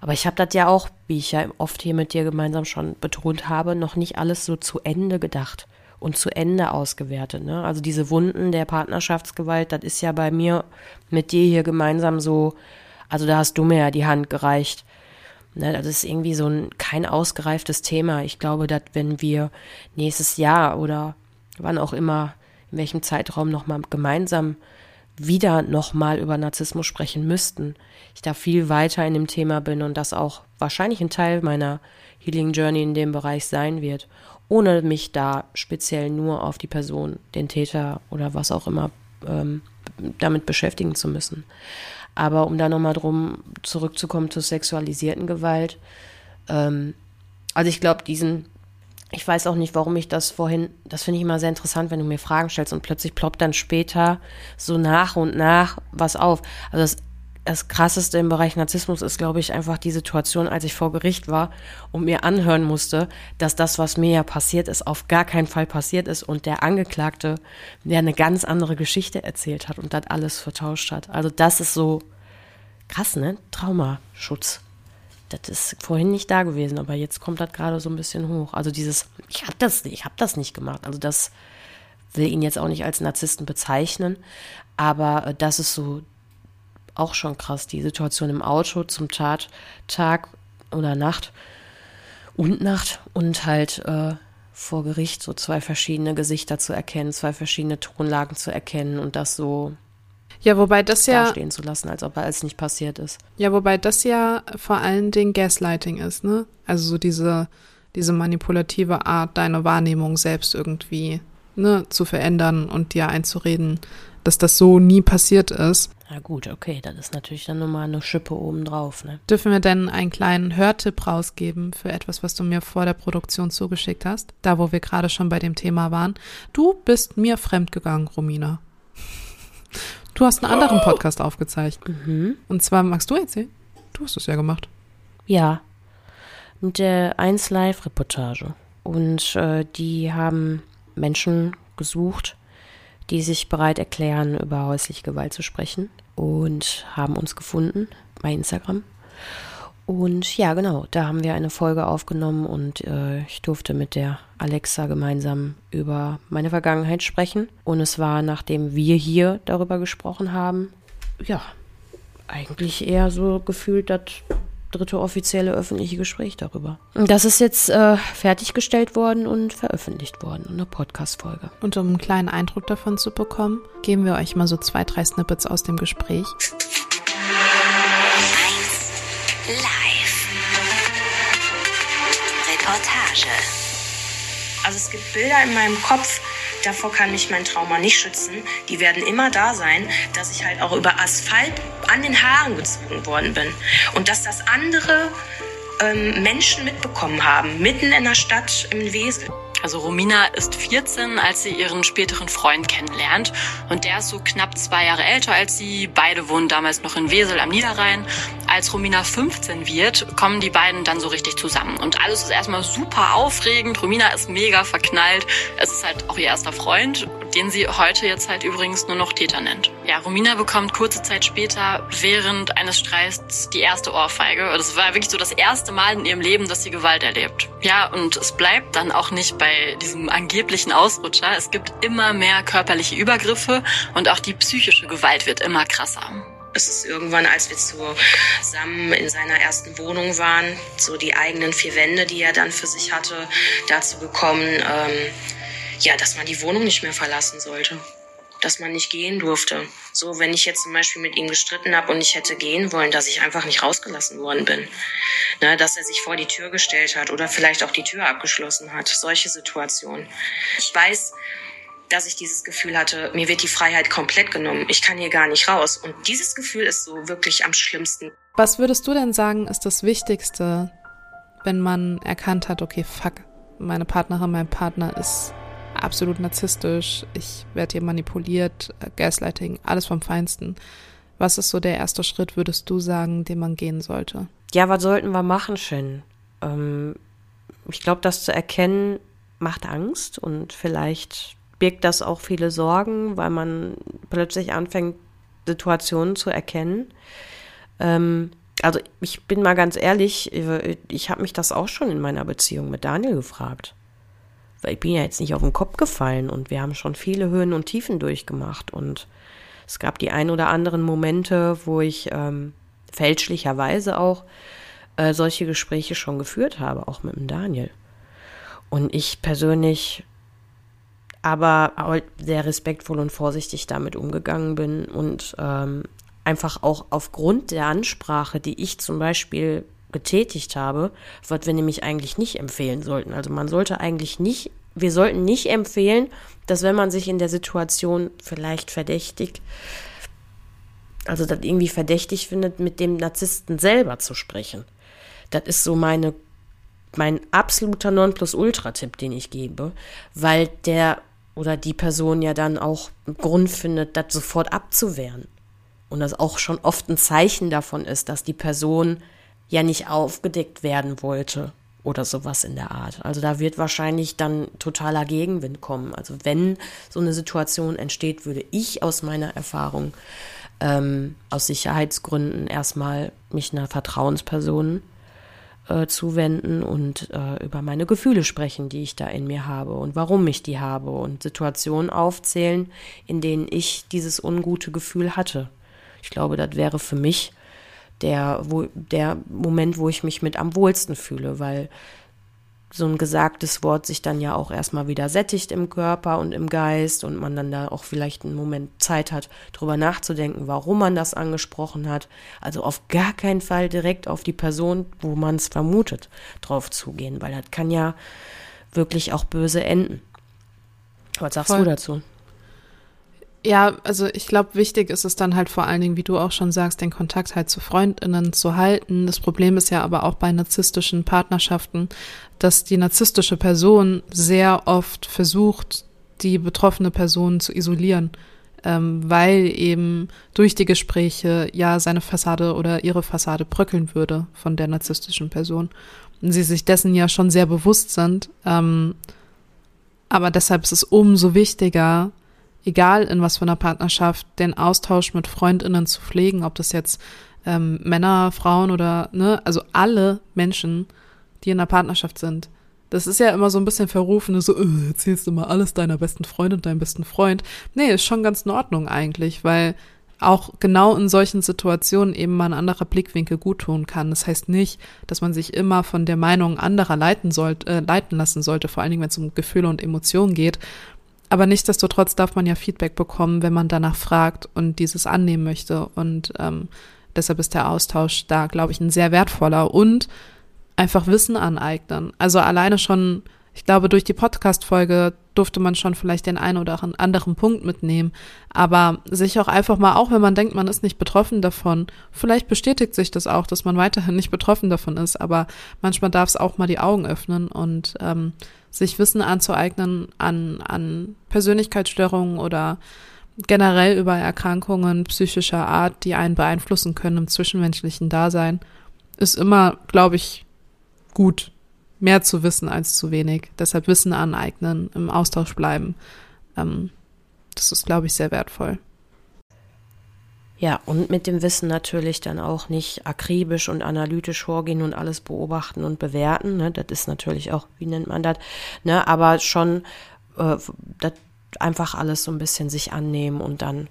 Aber ich habe das ja auch, wie ich ja oft hier mit dir gemeinsam schon betont habe, noch nicht alles so zu Ende gedacht und zu Ende ausgewertet. Ne? Also diese Wunden der Partnerschaftsgewalt, das ist ja bei mir mit dir hier gemeinsam so, also da hast du mir ja die Hand gereicht. Ne, das ist irgendwie so ein kein ausgereiftes Thema. Ich glaube, dass wenn wir nächstes Jahr oder wann auch immer, in welchem Zeitraum nochmal gemeinsam wieder nochmal über Narzissmus sprechen müssten, ich da viel weiter in dem Thema bin und das auch wahrscheinlich ein Teil meiner Healing Journey in dem Bereich sein wird, ohne mich da speziell nur auf die Person, den Täter oder was auch immer ähm, damit beschäftigen zu müssen. Aber um da nochmal drum zurückzukommen zur sexualisierten Gewalt, ähm, also ich glaube, diesen, ich weiß auch nicht, warum ich das vorhin, das finde ich immer sehr interessant, wenn du mir Fragen stellst und plötzlich ploppt dann später so nach und nach was auf. Also das, das krasseste im Bereich Narzissmus ist, glaube ich, einfach die Situation, als ich vor Gericht war und mir anhören musste, dass das, was mir ja passiert ist, auf gar keinen Fall passiert ist und der Angeklagte, der eine ganz andere Geschichte erzählt hat und das alles vertauscht hat. Also das ist so krass, ne? Traumaschutz. Das ist vorhin nicht da gewesen, aber jetzt kommt das gerade so ein bisschen hoch. Also dieses, ich habe das, ich das nicht gemacht. Also das will ihn jetzt auch nicht als Narzissten bezeichnen, aber äh, das ist so auch schon krass. Die Situation im Auto zum Tattag oder Nacht und Nacht und halt äh, vor Gericht so zwei verschiedene Gesichter zu erkennen, zwei verschiedene Tonlagen zu erkennen und das so Ja, wobei das ja, dastehen zu lassen, als ob alles nicht passiert ist. ja, wobei das ja vor allen Dingen Gaslighting ist, ne? Also so diese, diese manipulative Art, deine Wahrnehmung selbst irgendwie, ne, zu verändern und dir einzureden, dass das so nie passiert ist. Na gut, okay, das ist natürlich dann nochmal eine Schippe obendrauf, ne? Dürfen wir denn einen kleinen Hörtipp rausgeben für etwas, was du mir vor der Produktion zugeschickt hast? Da, wo wir gerade schon bei dem Thema waren. Du bist mir fremdgegangen, Romina. Du hast einen anderen Podcast aufgezeichnet. Und zwar, magst du erzählen? Du hast es ja gemacht. Ja, mit der 1 Live-Reportage. Und äh, die haben Menschen gesucht, die sich bereit erklären, über häusliche Gewalt zu sprechen. Und haben uns gefunden bei Instagram. Und ja, genau, da haben wir eine Folge aufgenommen und äh, ich durfte mit der Alexa gemeinsam über meine Vergangenheit sprechen. Und es war, nachdem wir hier darüber gesprochen haben, ja, eigentlich eher so gefühlt das dritte offizielle öffentliche Gespräch darüber. Das ist jetzt äh, fertiggestellt worden und veröffentlicht worden, eine Podcast-Folge. Und um einen kleinen Eindruck davon zu bekommen, geben wir euch mal so zwei, drei Snippets aus dem Gespräch. Live. Reportage. Also es gibt Bilder in meinem Kopf, davor kann mich mein Trauma nicht schützen. Die werden immer da sein, dass ich halt auch über Asphalt an den Haaren gezogen worden bin. Und dass das andere ähm, Menschen mitbekommen haben, mitten in der Stadt im Wesel. Also Romina ist 14, als sie ihren späteren Freund kennenlernt. Und der ist so knapp zwei Jahre älter als sie. Beide wohnen damals noch in Wesel am Niederrhein. Als Romina 15 wird, kommen die beiden dann so richtig zusammen. Und alles ist erstmal super aufregend. Romina ist mega verknallt. Es ist halt auch ihr erster Freund, den sie heute jetzt halt übrigens nur noch Täter nennt. Ja, Romina bekommt kurze Zeit später während eines Streits die erste Ohrfeige. Das war wirklich so das erste Mal in ihrem Leben, dass sie Gewalt erlebt. Ja, und es bleibt dann auch nicht bei bei diesem angeblichen Ausrutscher. Es gibt immer mehr körperliche Übergriffe und auch die psychische Gewalt wird immer krasser. Es ist irgendwann, als wir zusammen in seiner ersten Wohnung waren, so die eigenen vier Wände, die er dann für sich hatte, dazu gekommen, ähm, ja, dass man die Wohnung nicht mehr verlassen sollte dass man nicht gehen durfte. So, wenn ich jetzt zum Beispiel mit ihm gestritten habe und ich hätte gehen wollen, dass ich einfach nicht rausgelassen worden bin. Ne, dass er sich vor die Tür gestellt hat oder vielleicht auch die Tür abgeschlossen hat. Solche Situationen. Ich weiß, dass ich dieses Gefühl hatte, mir wird die Freiheit komplett genommen. Ich kann hier gar nicht raus. Und dieses Gefühl ist so wirklich am schlimmsten. Was würdest du denn sagen, ist das Wichtigste, wenn man erkannt hat, okay, fuck, meine Partnerin, mein Partner ist absolut narzisstisch, ich werde hier manipuliert, äh, Gaslighting, alles vom Feinsten. Was ist so der erste Schritt, würdest du sagen, den man gehen sollte? Ja, was sollten wir machen, Shin? Ähm, ich glaube, das zu erkennen macht Angst und vielleicht birgt das auch viele Sorgen, weil man plötzlich anfängt, Situationen zu erkennen. Ähm, also ich bin mal ganz ehrlich, ich habe mich das auch schon in meiner Beziehung mit Daniel gefragt weil ich bin ja jetzt nicht auf den Kopf gefallen und wir haben schon viele Höhen und Tiefen durchgemacht und es gab die ein oder anderen Momente, wo ich ähm, fälschlicherweise auch äh, solche Gespräche schon geführt habe, auch mit dem Daniel. Und ich persönlich aber sehr respektvoll und vorsichtig damit umgegangen bin und ähm, einfach auch aufgrund der Ansprache, die ich zum Beispiel getätigt habe, was wir nämlich eigentlich nicht empfehlen sollten. Also man sollte eigentlich nicht, wir sollten nicht empfehlen, dass wenn man sich in der Situation vielleicht verdächtigt, also das irgendwie verdächtig findet, mit dem Narzissten selber zu sprechen. Das ist so meine, mein absoluter Nonplusultra-Tipp, den ich gebe, weil der oder die Person ja dann auch einen Grund findet, das sofort abzuwehren. Und das auch schon oft ein Zeichen davon ist, dass die Person ja nicht aufgedeckt werden wollte oder sowas in der Art. Also da wird wahrscheinlich dann totaler Gegenwind kommen. Also wenn so eine Situation entsteht, würde ich aus meiner Erfahrung ähm, aus Sicherheitsgründen erstmal mich einer Vertrauensperson äh, zuwenden und äh, über meine Gefühle sprechen, die ich da in mir habe und warum ich die habe und Situationen aufzählen, in denen ich dieses ungute Gefühl hatte. Ich glaube, das wäre für mich der, wo, der Moment, wo ich mich mit am wohlsten fühle, weil so ein gesagtes Wort sich dann ja auch erstmal wieder sättigt im Körper und im Geist und man dann da auch vielleicht einen Moment Zeit hat, drüber nachzudenken, warum man das angesprochen hat. Also auf gar keinen Fall direkt auf die Person, wo man es vermutet, drauf zugehen, weil das kann ja wirklich auch böse enden. Was sagst Voll. du dazu? Ja, also ich glaube, wichtig ist es dann halt vor allen Dingen, wie du auch schon sagst, den Kontakt halt zu Freundinnen zu halten. Das Problem ist ja aber auch bei narzisstischen Partnerschaften, dass die narzisstische Person sehr oft versucht, die betroffene Person zu isolieren, ähm, weil eben durch die Gespräche ja seine Fassade oder ihre Fassade bröckeln würde von der narzisstischen Person. Und sie sich dessen ja schon sehr bewusst sind. Ähm, aber deshalb ist es umso wichtiger, egal in was für einer Partnerschaft, den Austausch mit Freundinnen zu pflegen, ob das jetzt ähm, Männer, Frauen oder, ne, also alle Menschen, die in einer Partnerschaft sind. Das ist ja immer so ein bisschen verrufen, so, äh, erzählst du mal alles deiner besten Freundin und deinem besten Freund. Nee, ist schon ganz in Ordnung eigentlich, weil auch genau in solchen Situationen eben mal ein anderer Blickwinkel guttun kann. Das heißt nicht, dass man sich immer von der Meinung anderer leiten sollte, äh, leiten lassen sollte, vor allen Dingen, wenn es um Gefühle und Emotionen geht, aber nichtsdestotrotz darf man ja Feedback bekommen, wenn man danach fragt und dieses annehmen möchte. Und ähm, deshalb ist der Austausch da, glaube ich, ein sehr wertvoller und einfach Wissen aneignen. Also alleine schon ich glaube, durch die Podcast-Folge durfte man schon vielleicht den einen oder anderen Punkt mitnehmen. Aber sich auch einfach mal, auch wenn man denkt, man ist nicht betroffen davon, vielleicht bestätigt sich das auch, dass man weiterhin nicht betroffen davon ist. Aber manchmal darf es auch mal die Augen öffnen und ähm, sich Wissen anzueignen an, an Persönlichkeitsstörungen oder generell über Erkrankungen psychischer Art, die einen beeinflussen können im zwischenmenschlichen Dasein, ist immer, glaube ich, gut mehr zu wissen als zu wenig. Deshalb Wissen aneignen, im Austausch bleiben. Ähm, das ist, glaube ich, sehr wertvoll. Ja, und mit dem Wissen natürlich dann auch nicht akribisch und analytisch vorgehen und alles beobachten und bewerten. Ne? Das ist natürlich auch, wie nennt man das? Ne? Aber schon äh, das einfach alles so ein bisschen sich annehmen und dann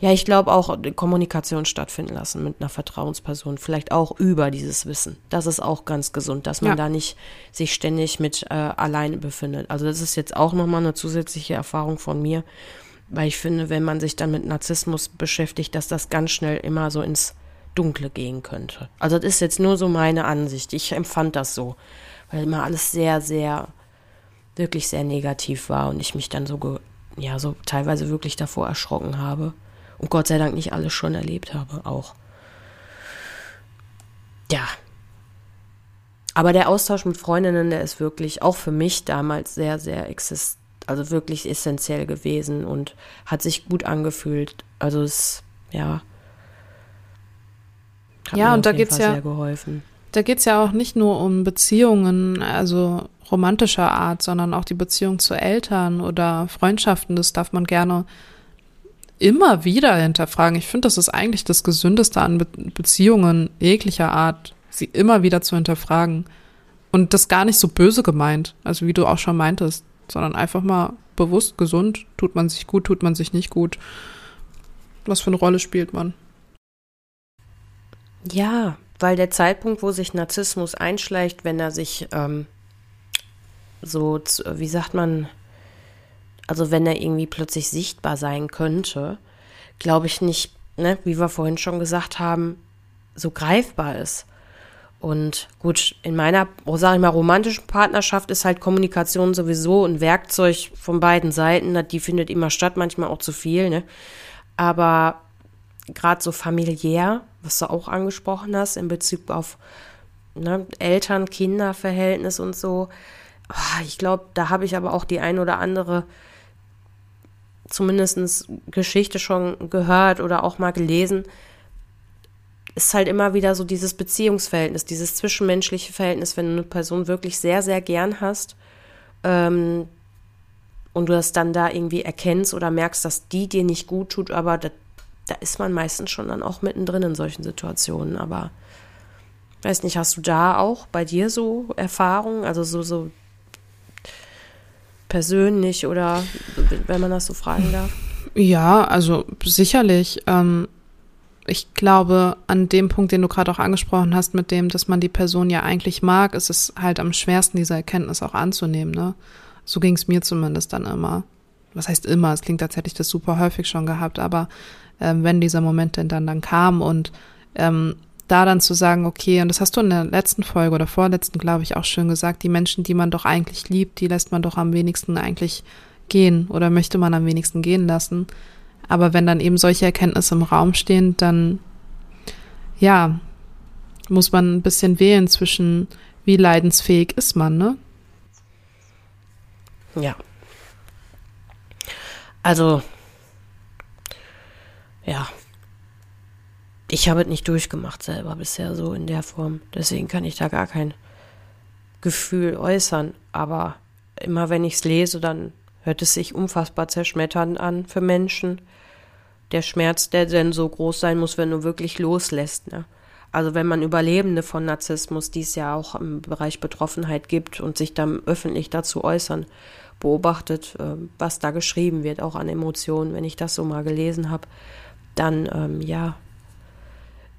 ja, ich glaube auch Kommunikation stattfinden lassen mit einer Vertrauensperson, vielleicht auch über dieses Wissen. Das ist auch ganz gesund, dass man ja. da nicht sich ständig mit äh, alleine befindet. Also das ist jetzt auch nochmal eine zusätzliche Erfahrung von mir, weil ich finde, wenn man sich dann mit Narzissmus beschäftigt, dass das ganz schnell immer so ins Dunkle gehen könnte. Also das ist jetzt nur so meine Ansicht. Ich empfand das so, weil immer alles sehr, sehr, wirklich sehr negativ war und ich mich dann so, ja, so teilweise wirklich davor erschrocken habe und Gott sei Dank nicht alles schon erlebt habe, auch. Ja. Aber der Austausch mit Freundinnen, der ist wirklich auch für mich damals sehr, sehr exist, also wirklich essentiell gewesen und hat sich gut angefühlt. Also es, ja. ja, und da geht's Fall ja. Geholfen. Da geht's ja auch nicht nur um Beziehungen, also romantischer Art, sondern auch die Beziehung zu Eltern oder Freundschaften. Das darf man gerne immer wieder hinterfragen. Ich finde, das ist eigentlich das Gesündeste an Be Beziehungen jeglicher Art, sie immer wieder zu hinterfragen. Und das gar nicht so böse gemeint, also wie du auch schon meintest, sondern einfach mal bewusst gesund. Tut man sich gut, tut man sich nicht gut? Was für eine Rolle spielt man? Ja, weil der Zeitpunkt, wo sich Narzissmus einschleicht, wenn er sich ähm, so, wie sagt man, also wenn er irgendwie plötzlich sichtbar sein könnte, glaube ich nicht, ne, wie wir vorhin schon gesagt haben, so greifbar ist. Und gut, in meiner, sag ich mal, romantischen Partnerschaft ist halt Kommunikation sowieso ein Werkzeug von beiden Seiten. Die findet immer statt, manchmal auch zu viel, ne? Aber gerade so familiär, was du auch angesprochen hast, in Bezug auf ne, Eltern-Kinder-Verhältnis und so, oh, ich glaube, da habe ich aber auch die ein oder andere zumindest Geschichte schon gehört oder auch mal gelesen, ist halt immer wieder so dieses Beziehungsverhältnis, dieses zwischenmenschliche Verhältnis, wenn du eine Person wirklich sehr, sehr gern hast ähm, und du das dann da irgendwie erkennst oder merkst, dass die dir nicht gut tut, aber da, da ist man meistens schon dann auch mittendrin in solchen Situationen. Aber weiß nicht, hast du da auch bei dir so Erfahrungen, also so, so persönlich oder wenn man das so fragen darf? Ja, also sicherlich. Ähm, ich glaube, an dem Punkt, den du gerade auch angesprochen hast, mit dem, dass man die Person ja eigentlich mag, ist es halt am schwersten, diese Erkenntnis auch anzunehmen. Ne? So ging es mir zumindest dann immer. Was heißt immer? Es klingt, als hätte ich das super häufig schon gehabt, aber ähm, wenn dieser Moment denn dann, dann kam und ähm, da dann zu sagen, okay, und das hast du in der letzten Folge oder vorletzten, glaube ich, auch schön gesagt, die Menschen, die man doch eigentlich liebt, die lässt man doch am wenigsten eigentlich gehen oder möchte man am wenigsten gehen lassen. Aber wenn dann eben solche Erkenntnisse im Raum stehen, dann ja, muss man ein bisschen wählen zwischen, wie leidensfähig ist man, ne? Ja. Also, ja, ich habe es nicht durchgemacht selber bisher so in der Form. Deswegen kann ich da gar kein Gefühl äußern. Aber immer wenn ich es lese, dann hört es sich unfassbar zerschmetternd an für Menschen. Der Schmerz, der denn so groß sein muss, wenn du wirklich loslässt. Ne? Also wenn man Überlebende von Narzissmus, die es ja auch im Bereich Betroffenheit gibt und sich dann öffentlich dazu äußern, beobachtet, äh, was da geschrieben wird, auch an Emotionen, wenn ich das so mal gelesen habe, dann ähm, ja,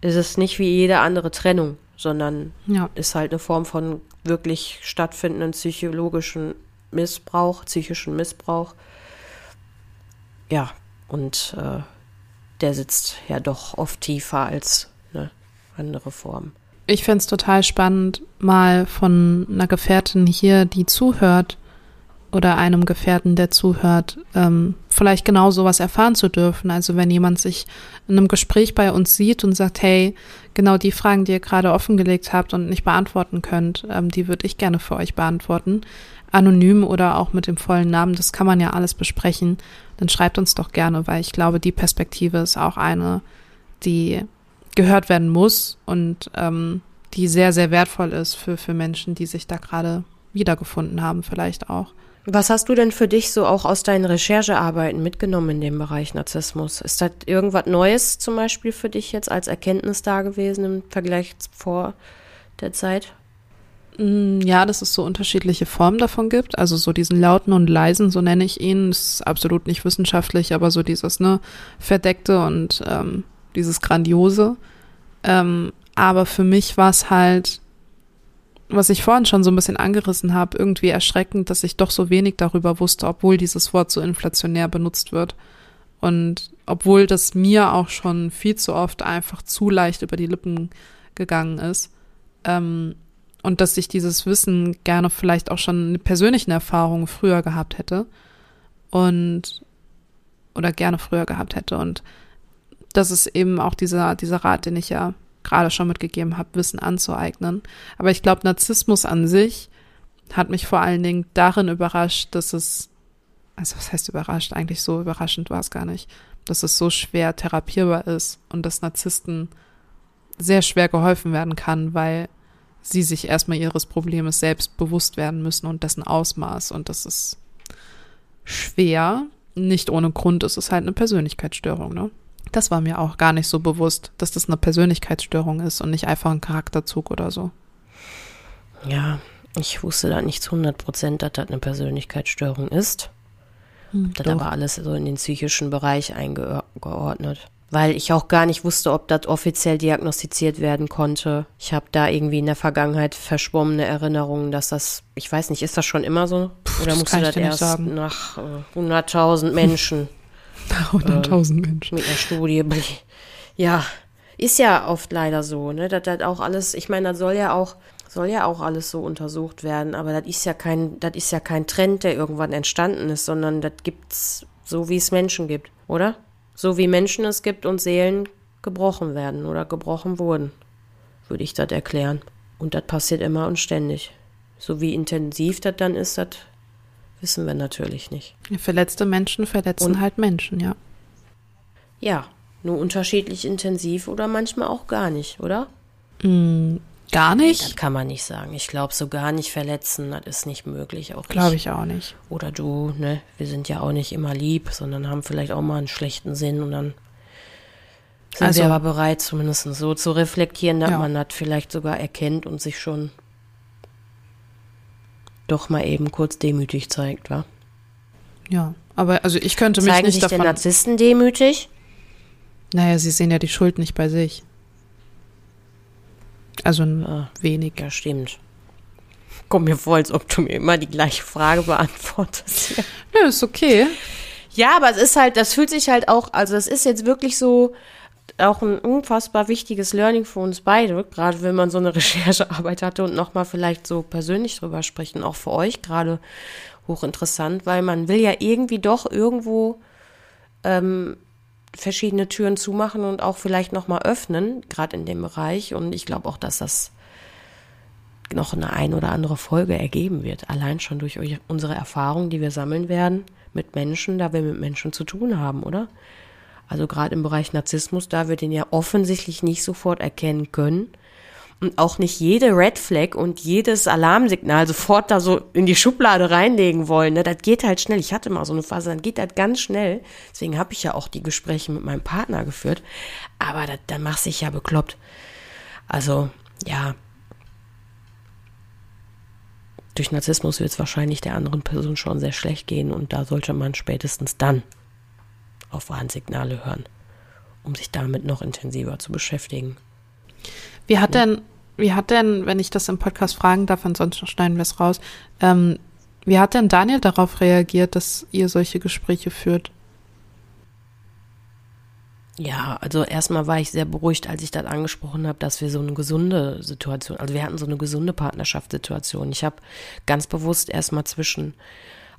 ist es nicht wie jede andere Trennung, sondern ja. ist halt eine Form von wirklich stattfindenden psychologischen Missbrauch, psychischen Missbrauch. Ja, und äh, der sitzt ja doch oft tiefer als eine andere Form. Ich fände es total spannend, mal von einer Gefährtin hier, die zuhört, oder einem Gefährten, der zuhört, ähm, vielleicht genau sowas erfahren zu dürfen. Also wenn jemand sich in einem Gespräch bei uns sieht und sagt, hey, genau die Fragen, die ihr gerade offengelegt habt und nicht beantworten könnt, ähm, die würde ich gerne für euch beantworten. Anonym oder auch mit dem vollen Namen, das kann man ja alles besprechen. Dann schreibt uns doch gerne, weil ich glaube, die Perspektive ist auch eine, die gehört werden muss und ähm, die sehr, sehr wertvoll ist für, für Menschen, die sich da gerade wiedergefunden haben, vielleicht auch. Was hast du denn für dich so auch aus deinen Recherchearbeiten mitgenommen in dem Bereich Narzissmus? Ist da irgendwas Neues zum Beispiel für dich jetzt als Erkenntnis da gewesen im Vergleich vor der Zeit? Mm, ja, dass es so unterschiedliche Formen davon gibt. Also so diesen lauten und leisen, so nenne ich ihn. Das ist absolut nicht wissenschaftlich, aber so dieses, ne, verdeckte und ähm, dieses Grandiose. Ähm, aber für mich war es halt was ich vorhin schon so ein bisschen angerissen habe, irgendwie erschreckend, dass ich doch so wenig darüber wusste, obwohl dieses Wort so inflationär benutzt wird. Und obwohl das mir auch schon viel zu oft einfach zu leicht über die Lippen gegangen ist. Ähm, und dass ich dieses Wissen gerne vielleicht auch schon in persönlichen Erfahrungen früher gehabt hätte. Und oder gerne früher gehabt hätte. Und das ist eben auch dieser, dieser Rat, den ich ja gerade schon mitgegeben habe, Wissen anzueignen. Aber ich glaube, Narzissmus an sich hat mich vor allen Dingen darin überrascht, dass es, also was heißt überrascht? Eigentlich so überraschend war es gar nicht, dass es so schwer therapierbar ist und dass Narzissten sehr schwer geholfen werden kann, weil sie sich erstmal ihres Problems selbst bewusst werden müssen und dessen Ausmaß. Und das ist schwer. Nicht ohne Grund ist es halt eine Persönlichkeitsstörung, ne? Das war mir auch gar nicht so bewusst, dass das eine Persönlichkeitsstörung ist und nicht einfach ein Charakterzug oder so. Ja, ich wusste da nicht zu 100 Prozent, dass das eine Persönlichkeitsstörung ist. Hm, das aber alles so in den psychischen Bereich eingeordnet. Weil ich auch gar nicht wusste, ob das offiziell diagnostiziert werden konnte. Ich habe da irgendwie in der Vergangenheit verschwommene Erinnerungen, dass das, ich weiß nicht, ist das schon immer so? Puh, Oder musste das erst nach äh, 100.000 Menschen 100.000 ähm, Menschen. Mit einer Studie. Ja, ist ja oft leider so, ne? Das, das auch alles, ich meine, das soll ja auch, soll ja auch alles so untersucht werden, aber das ist ja kein, das ist ja kein Trend, der irgendwann entstanden ist, sondern das gibt's so, wie es Menschen gibt, oder? So wie Menschen es gibt und Seelen gebrochen werden oder gebrochen wurden, würde ich das erklären. Und das passiert immer und ständig. So wie intensiv das dann ist, das Wissen wir natürlich nicht. Verletzte Menschen verletzen Und, halt Menschen, ja. Ja, nur unterschiedlich intensiv oder manchmal auch gar nicht, oder? Mm, gar nicht? Das kann man nicht sagen. Ich glaube, so gar nicht verletzen, das ist nicht möglich. Glaube ich auch nicht. Oder du, ne? Wir sind ja auch nicht immer lieb, sondern haben vielleicht auch mal einen schlechten Sinn und dann sind also, wir aber bereit, zumindest so zu reflektieren, dass ja. man das vielleicht sogar erkennt und sich schon doch mal eben kurz demütig zeigt, wa? Ja, aber also ich könnte mich Zeigen nicht sich davon... Zeigen Narzissten demütig? Naja, sie sehen ja die Schuld nicht bei sich. Also ah, wenig. Ja, stimmt. Komm mir vor, als ob du mir immer die gleiche Frage beantwortest. Nö, ist okay. Ja, aber es ist halt, das fühlt sich halt auch, also es ist jetzt wirklich so, auch ein unfassbar wichtiges Learning für uns beide, gerade wenn man so eine Recherchearbeit hatte und nochmal vielleicht so persönlich drüber sprechen, auch für euch gerade hochinteressant, weil man will ja irgendwie doch irgendwo ähm, verschiedene Türen zumachen und auch vielleicht nochmal öffnen, gerade in dem Bereich. Und ich glaube auch, dass das noch eine ein oder andere Folge ergeben wird, allein schon durch unsere Erfahrungen, die wir sammeln werden mit Menschen, da wir mit Menschen zu tun haben, oder? Also gerade im Bereich Narzissmus, da wir den ja offensichtlich nicht sofort erkennen können und auch nicht jede Red Flag und jedes Alarmsignal sofort da so in die Schublade reinlegen wollen. Ne? Das geht halt schnell. Ich hatte mal so eine Phase, dann geht das ganz schnell. Deswegen habe ich ja auch die Gespräche mit meinem Partner geführt. Aber da, da machst ich ja bekloppt. Also, ja. Durch Narzissmus wird es wahrscheinlich der anderen Person schon sehr schlecht gehen und da sollte man spätestens dann auf Warnsignale hören, um sich damit noch intensiver zu beschäftigen. Wie hat denn, wie hat denn, wenn ich das im Podcast fragen darf, ansonsten schneiden wir es raus, ähm, wie hat denn Daniel darauf reagiert, dass ihr solche Gespräche führt? Ja, also erstmal war ich sehr beruhigt, als ich das angesprochen habe, dass wir so eine gesunde Situation, also wir hatten so eine gesunde Partnerschaftssituation. Ich habe ganz bewusst erstmal zwischen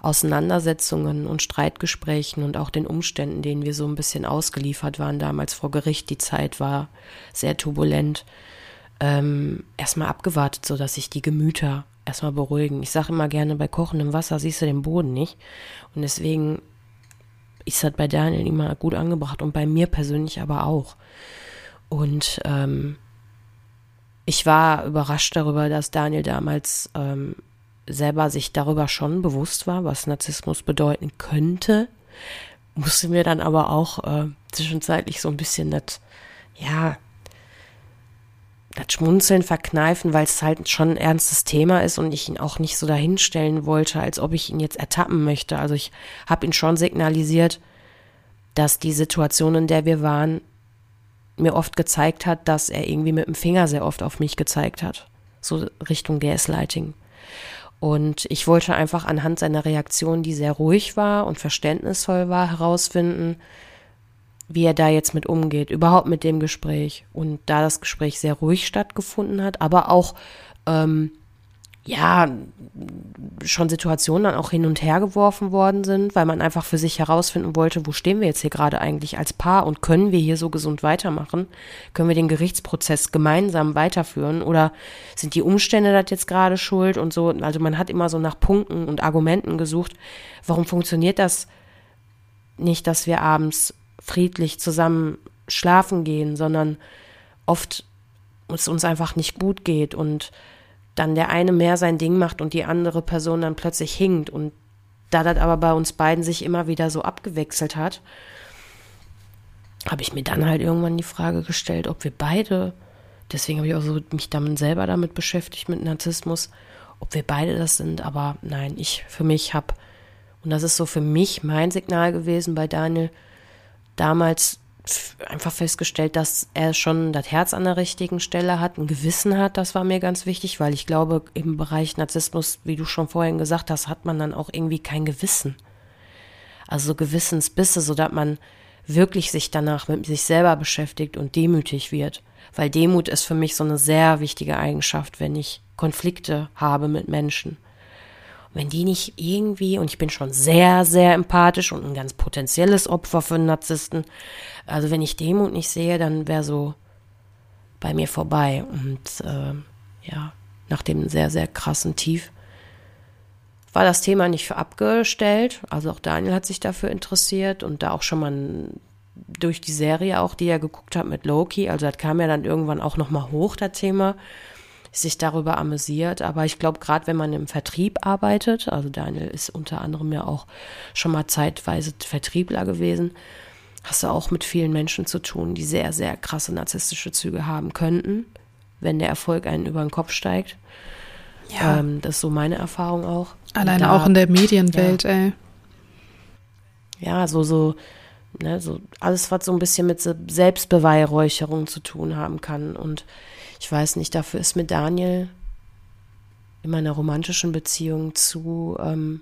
Auseinandersetzungen und Streitgesprächen und auch den Umständen, denen wir so ein bisschen ausgeliefert waren damals vor Gericht, die Zeit war sehr turbulent, ähm, erstmal abgewartet, so dass sich die Gemüter erstmal beruhigen. Ich sage immer gerne, bei kochendem Wasser siehst du den Boden nicht. Und deswegen ist das bei Daniel immer gut angebracht und bei mir persönlich aber auch. Und ähm, ich war überrascht darüber, dass Daniel damals ähm, selber sich darüber schon bewusst war, was Narzissmus bedeuten könnte. Musste mir dann aber auch äh, zwischenzeitlich so ein bisschen das, ja, das Schmunzeln verkneifen, weil es halt schon ein ernstes Thema ist und ich ihn auch nicht so dahinstellen wollte, als ob ich ihn jetzt ertappen möchte. Also ich habe ihn schon signalisiert, dass die Situation, in der wir waren, mir oft gezeigt hat, dass er irgendwie mit dem Finger sehr oft auf mich gezeigt hat. So Richtung Gaslighting. Und ich wollte einfach anhand seiner Reaktion, die sehr ruhig war und verständnisvoll war, herausfinden, wie er da jetzt mit umgeht, überhaupt mit dem Gespräch. Und da das Gespräch sehr ruhig stattgefunden hat, aber auch, ähm, ja, schon Situationen dann auch hin und her geworfen worden sind, weil man einfach für sich herausfinden wollte, wo stehen wir jetzt hier gerade eigentlich als Paar und können wir hier so gesund weitermachen? Können wir den Gerichtsprozess gemeinsam weiterführen oder sind die Umstände das jetzt gerade schuld und so? Also man hat immer so nach Punkten und Argumenten gesucht. Warum funktioniert das nicht, dass wir abends friedlich zusammen schlafen gehen, sondern oft es uns einfach nicht gut geht und dann der eine mehr sein Ding macht und die andere Person dann plötzlich hinkt und da das aber bei uns beiden sich immer wieder so abgewechselt hat, habe ich mir dann halt irgendwann die Frage gestellt, ob wir beide, deswegen habe ich auch so mich damit selber damit beschäftigt mit Narzissmus, ob wir beide das sind, aber nein, ich für mich habe und das ist so für mich mein Signal gewesen bei Daniel, damals einfach festgestellt, dass er schon das Herz an der richtigen Stelle hat, ein Gewissen hat. Das war mir ganz wichtig, weil ich glaube, im Bereich Narzissmus, wie du schon vorhin gesagt hast, hat man dann auch irgendwie kein Gewissen. Also Gewissensbisse, sodass man wirklich sich danach mit sich selber beschäftigt und demütig wird. Weil Demut ist für mich so eine sehr wichtige Eigenschaft, wenn ich Konflikte habe mit Menschen wenn die nicht irgendwie, und ich bin schon sehr, sehr empathisch und ein ganz potenzielles Opfer für Narzissten, also wenn ich Demut nicht sehe, dann wäre so bei mir vorbei. Und äh, ja, nach dem sehr, sehr krassen Tief war das Thema nicht für abgestellt. Also auch Daniel hat sich dafür interessiert und da auch schon mal durch die Serie auch, die er geguckt hat mit Loki, also das kam ja dann irgendwann auch nochmal hoch, das Thema sich darüber amüsiert. Aber ich glaube, gerade wenn man im Vertrieb arbeitet, also Daniel ist unter anderem ja auch schon mal zeitweise Vertriebler gewesen, hast du auch mit vielen Menschen zu tun, die sehr, sehr krasse narzisstische Züge haben könnten, wenn der Erfolg einen über den Kopf steigt. Ja. Ähm, das ist so meine Erfahrung auch. Allein da, auch in der Medienwelt, ja. ey. Ja, so, so, ne, so alles, was so ein bisschen mit Selbstbeweihräucherung zu tun haben kann. Und ich weiß nicht, dafür ist mit Daniel in meiner romantischen Beziehung zu ähm,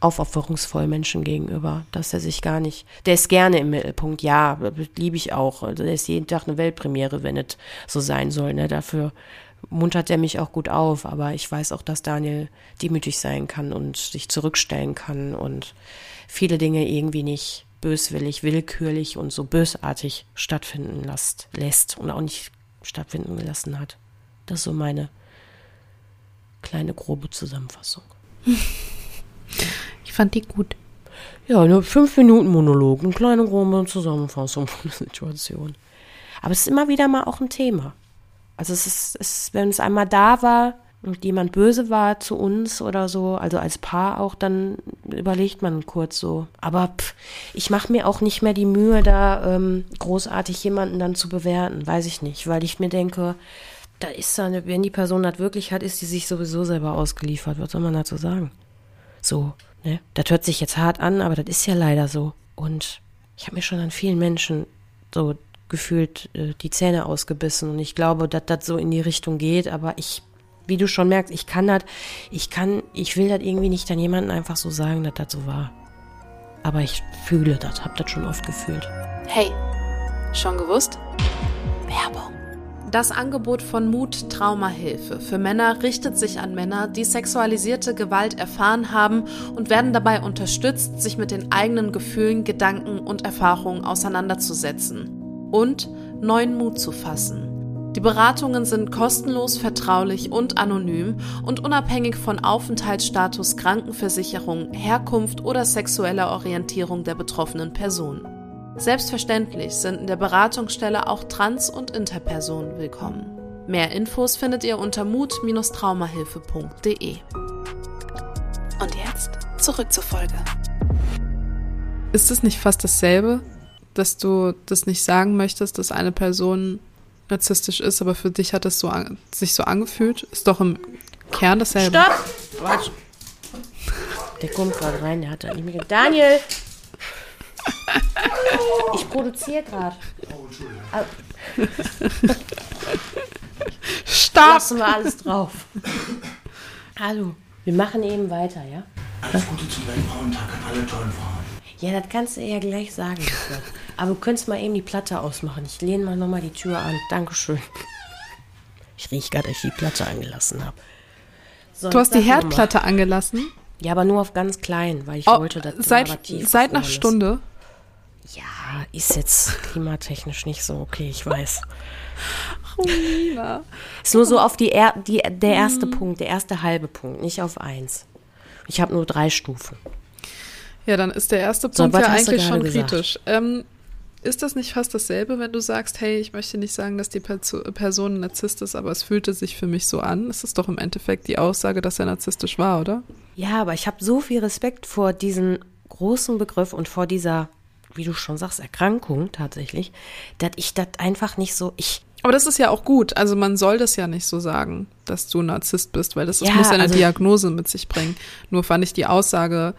aufopferungsvoll Menschen gegenüber, dass er sich gar nicht, der ist gerne im Mittelpunkt, ja, liebe ich auch. Der ist jeden Tag eine Weltpremiere, wenn es so sein soll. Ne? Dafür muntert er mich auch gut auf, aber ich weiß auch, dass Daniel demütig sein kann und sich zurückstellen kann und viele Dinge irgendwie nicht böswillig, willkürlich und so bösartig stattfinden lässt, lässt und auch nicht stattfinden gelassen hat. Das ist so meine kleine grobe Zusammenfassung. Ich fand die gut. Ja, eine fünf Minuten Monolog, eine kleine grobe Zusammenfassung von der Situation. Aber es ist immer wieder mal auch ein Thema. Also es ist, es ist wenn es einmal da war, und jemand böse war zu uns oder so, also als Paar auch, dann überlegt man kurz so. Aber pff, ich mache mir auch nicht mehr die Mühe, da ähm, großartig jemanden dann zu bewerten, weiß ich nicht, weil ich mir denke, da ist da, wenn die Person das wirklich hat, ist die sich sowieso selber ausgeliefert. Was soll man dazu sagen? So, ne? Das hört sich jetzt hart an, aber das ist ja leider so. Und ich habe mir schon an vielen Menschen so gefühlt äh, die Zähne ausgebissen und ich glaube, dass das so in die Richtung geht, aber ich wie du schon merkst, ich kann das, ich kann, ich will das irgendwie nicht an jemanden einfach so sagen, dass das so war. Aber ich fühle das, hab das schon oft gefühlt. Hey, Schon gewusst? Werbung. Das Angebot von Mut Traumahilfe für Männer richtet sich an Männer, die sexualisierte Gewalt erfahren haben und werden dabei unterstützt, sich mit den eigenen Gefühlen, Gedanken und Erfahrungen auseinanderzusetzen und neuen Mut zu fassen. Die Beratungen sind kostenlos, vertraulich und anonym und unabhängig von Aufenthaltsstatus, Krankenversicherung, Herkunft oder sexueller Orientierung der betroffenen Person. Selbstverständlich sind in der Beratungsstelle auch Trans- und Interpersonen willkommen. Mehr Infos findet ihr unter mut-traumahilfe.de. Und jetzt zurück zur Folge. Ist es nicht fast dasselbe, dass du das nicht sagen möchtest, dass eine Person narzisstisch ist, aber für dich hat es so an, sich so angefühlt? Ist doch im Kern dasselbe. Stopp! Quatsch. Der kommt gerade rein, der hat da nicht mehr. ge- Daniel! Ich produziere gerade. Stopp! Lassen wir alles drauf. Hallo. Wir machen eben weiter, ja? Alles Gute zum Weltfrauentag an alle tollen Frauen. Ja, das kannst du ja gleich sagen. Aber du könntest mal eben die Platte ausmachen. Ich lehne mal nochmal die Tür an. Dankeschön. Ich rieche gerade, dass ich die Platte angelassen habe. So, Du hast die. Herdplatte angelassen. Ja, aber nur auf ganz klein, weil ich Oh, wollte, dass seit, Narrativ seit einer ist. Stunde. Ja, ist jetzt klimatechnisch nicht so okay, ich weiß. Romina. Ist nur so auf die, er, die der erste Punkt, der erste halbe Punkt, nicht auf eins. Ich habe nur drei Stufen. Ja, dann ist der erste So, Punkt was ja eigentlich schon gesagt? kritisch. Ähm, ist das nicht fast dasselbe, wenn du sagst, hey, ich möchte nicht sagen, dass die Perso Person ein Narzisst ist, aber es fühlte sich für mich so an? Es ist doch im Endeffekt die Aussage, dass er narzisstisch war, oder? Ja, aber ich habe so viel Respekt vor diesem großen Begriff und vor dieser, wie du schon sagst, Erkrankung tatsächlich, dass ich das einfach nicht so, ich, Aber das ist ja auch gut. Also man soll das ja nicht so sagen, dass du Narzisst bist, weil das, das Ja, muss ja eine also- Diagnose mit sich bringen. Nur fand ich die Aussage,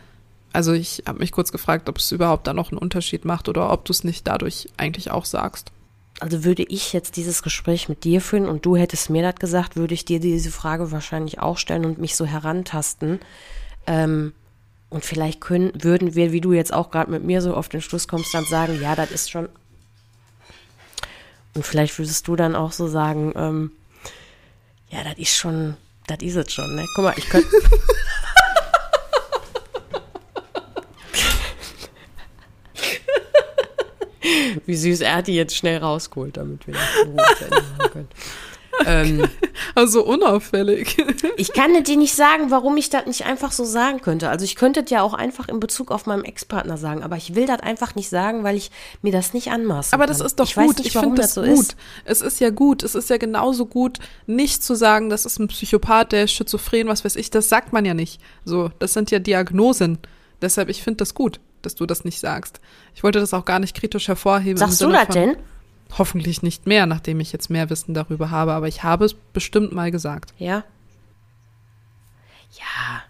also ich habe mich kurz gefragt, ob es überhaupt da noch einen Unterschied macht oder ob du es nicht dadurch eigentlich auch sagst. also würde ich jetzt dieses Gespräch mit dir führen und du hättest mir das gesagt, würde ich dir diese Frage wahrscheinlich auch stellen und mich so herantasten. Ähm, und vielleicht können, würden wir, wie du jetzt auch gerade mit mir so auf den Schluss kommst, dann sagen, ja, das ist schon. Und vielleicht würdest du dann auch so sagen, ähm, ja, das ist schon, das ist es schon, ne? Guck mal, ich könnte. Wie süß, er hat die jetzt schnell rausgeholt, damit wir das machen können. Ähm, Also unauffällig. ich kann dir nicht sagen, warum ich das nicht einfach so sagen könnte. Also ich könnte es ja auch einfach in Bezug auf meinen Ex-Partner sagen, aber ich will das einfach nicht sagen, weil ich mir das nicht anmaßen Aber das kann. ist doch ich gut. Nicht, ich finde das das so gut. ist. Es ist ja gut. Es ist ja genauso gut, nicht zu sagen, das ist ein Psychopath, der ist schizophren, was weiß ich. Das sagt man ja nicht. So, das sind ja Diagnosen. Deshalb, ich finde das gut, dass du das nicht sagst. Ich wollte das auch gar nicht kritisch hervorheben. Sagst du das von- denn? Hoffentlich nicht mehr, nachdem ich jetzt mehr Wissen darüber habe, aber ich habe es bestimmt mal gesagt. Ja. Ja.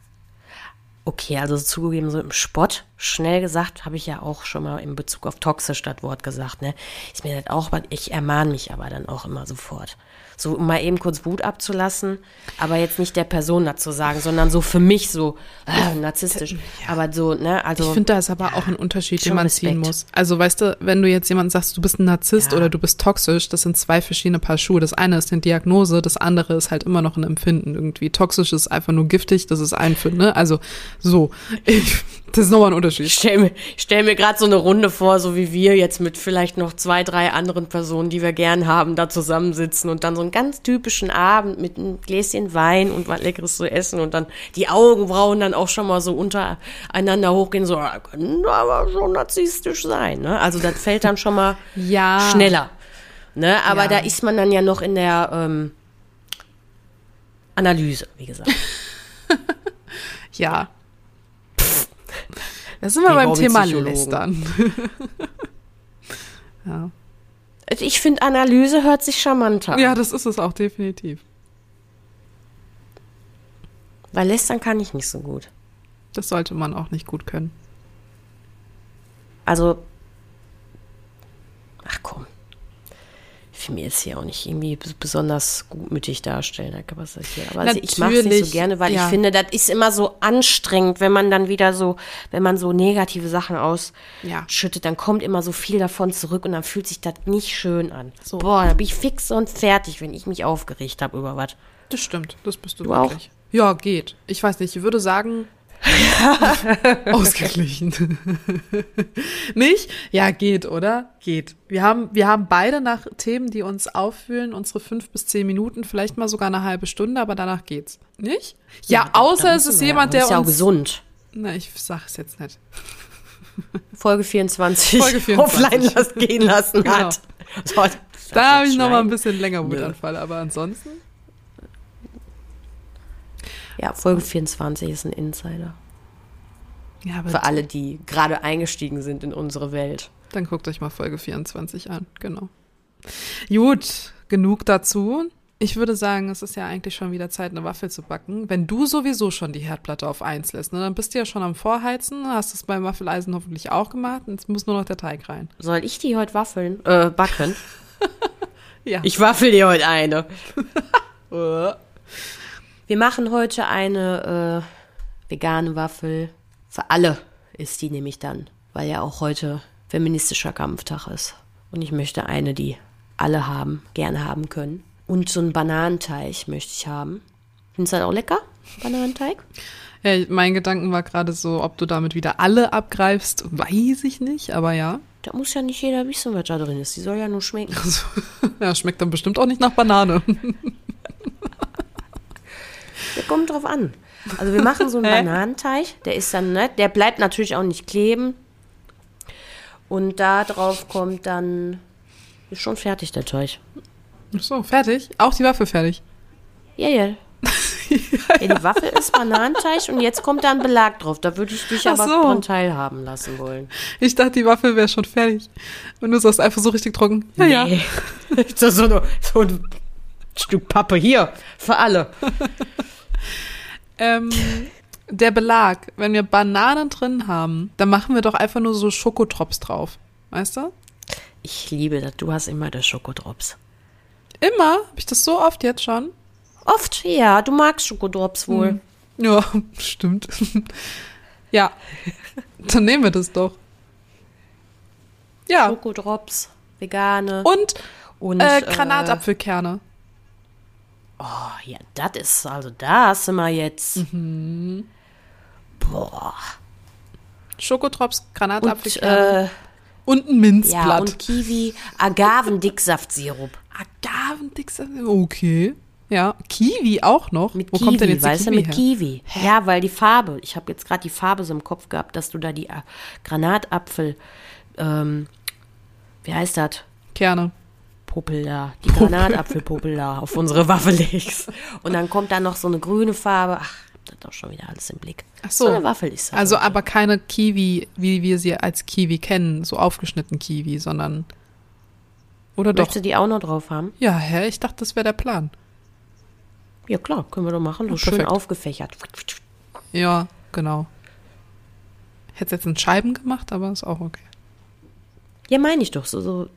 Okay, also zugegeben, so im Spott, schnell gesagt, habe ich ja auch schon mal in Bezug auf toxisch das Wort gesagt, ne? Ist mir das auch, ich ermahne mich aber dann auch immer sofort. So, um mal eben kurz Wut abzulassen, aber jetzt nicht der Person dazu sagen, sondern so für mich so äh, narzisstisch. Aber so, ne, also. ich finde, da ist aber auch ein Unterschied, den man ziehen Respekt. muss. Also, weißt du, wenn du jetzt jemandem sagst, du bist ein Narzisst Ja. oder du bist toxisch, das sind zwei verschiedene Paar Schuhe. Das eine ist eine Diagnose, das andere ist halt immer noch ein Empfinden irgendwie. Toxisch ist einfach nur giftig, das ist Einfinden, ne? Also, so. Ich, das ist nochmal ein Unterschied. Ich stell mir, stell mir gerade so eine Runde vor, so wie wir jetzt mit vielleicht noch zwei, drei anderen Personen, die wir gern haben, da zusammensitzen und dann so einen ganz typischen Abend mit einem Gläschen Wein und was Leckeres zu essen und dann die Augenbrauen dann auch schon mal so untereinander hochgehen, so, ah, können aber schon narzisstisch sein, ne? Also das fällt dann schon mal Ja. schneller. Ne? Aber Ja. da ist man dann ja noch in der ähm, Analyse, wie gesagt. Ja. Da sind wir beim Thema. Lästern. ja. Also Ich finde, Analyse hört sich charmanter an. ja, das ist es auch definitiv. Weil lästern kann ich nicht so gut. Das sollte man auch nicht gut können. Also, ach komm. Ich mir jetzt hier auch nicht irgendwie bes- besonders gutmütig darstellen, Herr. Aber also ich mache es nicht so gerne, weil ja. ich finde, das ist immer so anstrengend, wenn man dann wieder so, wenn man so negative Sachen Ja. ausschüttet, dann kommt immer so viel davon zurück und dann fühlt sich das nicht schön an. So. Boah, da bin ich fix und fertig, wenn ich mich aufgeregt habe über was. Das stimmt, das bist du, Du auch? wirklich. Ja, geht. Ich weiß nicht, ich würde sagen, ausgeglichen. nicht? Ja, geht, oder? Geht. Wir haben, wir haben beide nach Themen, die uns auffühlen, unsere fünf bis zehn Minuten, vielleicht mal sogar eine halbe Stunde, aber danach geht's. Nicht? Ja, außer Da es ist jemand, der ist ja auch uns. gesund. Na, ich sag es jetzt nicht. Folge 24, Folge 24. offline las- gehen lassen Genau. hat. So, Da habe ich noch mal ein bisschen länger. Wutanfall, aber ansonsten. Ja, Folge 24 ist ein Insider. Ja, Für alle, die gerade eingestiegen sind in unsere Welt. Dann guckt euch mal Folge 24 an, genau. Gut, genug dazu. Ich würde sagen, es ist ja eigentlich schon wieder Zeit, eine Waffel zu backen. Wenn du sowieso schon die Herdplatte auf eins lässt, ne, dann bist du ja schon am Vorheizen, hast es beim Waffeleisen hoffentlich auch gemacht. Jetzt muss nur noch der Teig rein. Soll ich die heute waffeln? Äh, backen? Ja. Ich waffel dir heute eine. Wir machen heute eine äh, vegane Waffel. Für alle ist die nämlich dann, weil ja auch heute feministischer Kampftag ist. Und ich möchte eine, die alle haben, gerne haben können. Und so einen Bananenteig möchte ich haben. Findest du das auch lecker? Bananenteig? Ja, mein Gedanken war gerade so, ob du damit wieder alle abgreifst, weiß ich nicht, aber ja. Da muss ja nicht jeder wissen, was da drin ist. Die soll ja nur schmecken. Ja, schmeckt dann bestimmt auch nicht nach Banane. Kommt drauf an. Also wir machen so einen Bananenteig, der ist dann, ne, der bleibt natürlich auch nicht kleben. Und da drauf kommt dann, ist schon fertig der Teig. Ach So, fertig? Auch die Waffel fertig? Ja, ja. ja, die Waffel ist Bananenteig und jetzt kommt da ein Belag drauf. Da würde ich dich Ach aber so. dran teilhaben lassen wollen. Ich dachte, die Waffel wäre schon fertig. Und du sagst einfach so richtig trocken. Ja, ja. Nee. so, so, so, so ein Stück Pappe hier, für alle. Ähm, der Belag, wenn wir Bananen drin haben, dann machen wir doch einfach nur so Schokotrops drauf. Weißt du? Ich liebe das. Du hast immer das Schokodrops. Immer? Hab ich das so oft jetzt schon? Oft, ja. Du magst Schokodrops wohl. Ja, stimmt. ja. Dann nehmen wir das doch. Ja. Schokodrops, vegane. Und, Und, äh, äh, Granatapfelkerne. Oh, ja, das ist, also da sind wir jetzt. Boah. Schokotrops, Und, Granatapfelkerne. äh, Und, ein ja, Minzblatt. und Kiwi, Agavendicksaftsirup. Agavendix. Okay. Ja. Kiwi auch noch. Mit Wo Kiwi, kommt denn jetzt weißt die du, Kiwi mit her? Kiwi. Ja, weil die Farbe, ich habe jetzt gerade die Farbe so im Kopf gehabt, dass du da die äh, Granatapfel, ähm, wie heißt das? Kerne. Puppel da, die Granatapfelpuppel da auf unsere Waffe legst. Und dann kommt da noch so eine grüne Farbe. Ach, das ist doch schon wieder alles im Blick. Ach so. So eine Waffel ist das. Also heute. aber keine Kiwi, wie wir sie als Kiwi kennen, so aufgeschnitten Kiwi, sondern oder doch? Möchtest du die auch noch drauf haben? Ja, hä? Ich dachte, das wäre der Plan. Ja, klar, können wir doch machen. So Ja, schön perfekt. aufgefächert. Ja, genau. Hätte jetzt in Scheiben gemacht, aber ist auch okay. Ja, meine ich doch. So, so,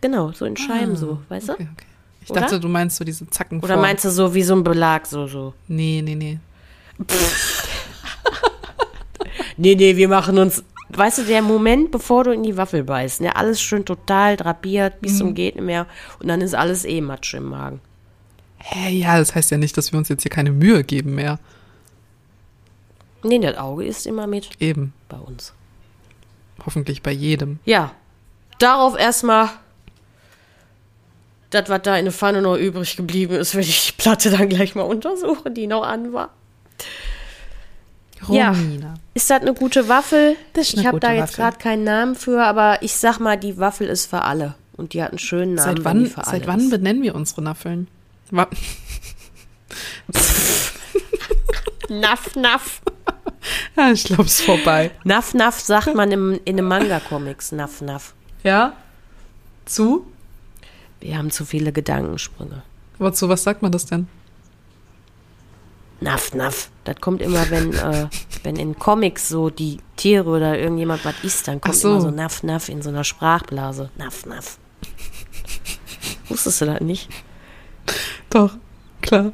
genau, so in Scheiben so, weißt Ah, Okay, du? okay. Ich Oder? dachte, du meinst so diese Zacken Oder meinst du so wie so ein Belag, so, so? Nee, nee, nee. Nee, nee, wir machen uns. Weißt du, der Moment, bevor du in die Waffel beißt, ne, alles schön total drapiert, bis Mhm. zum geht nicht mehr. Und dann ist alles eh Matsch im Magen. Hä, ja, das heißt ja nicht, dass wir uns jetzt hier keine Mühe geben mehr. Nee, das Auge ist immer mit Eben. bei uns. Hoffentlich bei jedem. Ja, darauf erstmal das, was da in der Pfanne noch übrig geblieben ist, will ich die Platte dann gleich mal untersuchen, die noch an war. Ja. Romina. Ist das eine gute Waffel? Das ist eine ich habe da jetzt gerade keinen Namen für, aber ich sag mal, die Waffel ist für alle. Und die hat einen schönen Namen. Seit wann, die für alle seit wann benennen wir unsere Naffeln? Wa Naff, naff. ja, ich glaube, es ist vorbei. Naff Naff sagt man im, in den Manga-Comics. Naff Naff. Ja? Zu? Wir haben zu viele Gedankensprünge. Wozu, was sagt man das denn? Naff Naff. Das kommt immer, wenn, äh, wenn in Comics so die Tiere oder irgendjemand was isst, dann kommt so. immer so Naff Naff in so einer Sprachblase. Naff Naff. Wusstest du das nicht? Doch, klar.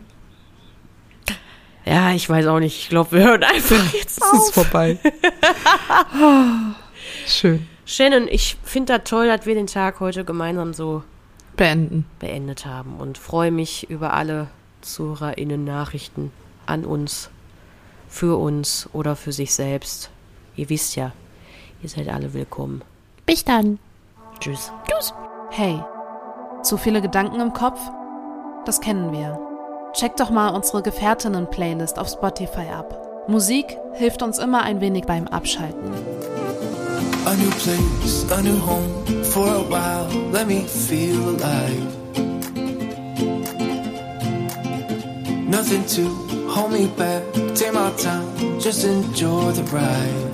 Ja, ich weiß auch nicht. Ich glaube, wir hören einfach jetzt Es ist auf. vorbei. Ah, Schön. Shannon, ich finde das toll, dass wir den Tag heute gemeinsam so Beenden. beendet haben und freue mich über alle ZuhörerInnen-Nachrichten an uns, für uns oder für sich selbst. Ihr wisst ja, ihr seid alle willkommen. Bis dann. Tschüss. Hey, zu viele Gedanken im Kopf? Das kennen wir. Check doch mal unsere Gefährtinnen-Playlist auf Spotify ab. Musik hilft uns immer ein wenig beim Abschalten. A new place, a new home for a while. Let me feel alive. Nothing to hold me back. Take my time, just enjoy the ride.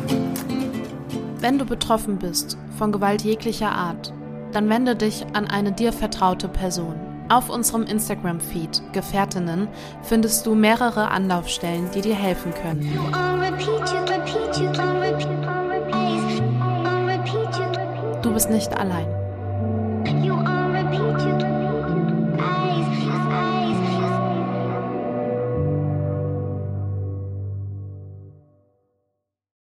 Wenn du betroffen bist von Gewalt jeglicher Art, dann wende dich an eine dir vertraute Person. Auf unserem Instagram-Feed Gefährtinnen findest du mehrere Anlaufstellen, die dir helfen können. Bist nicht allein.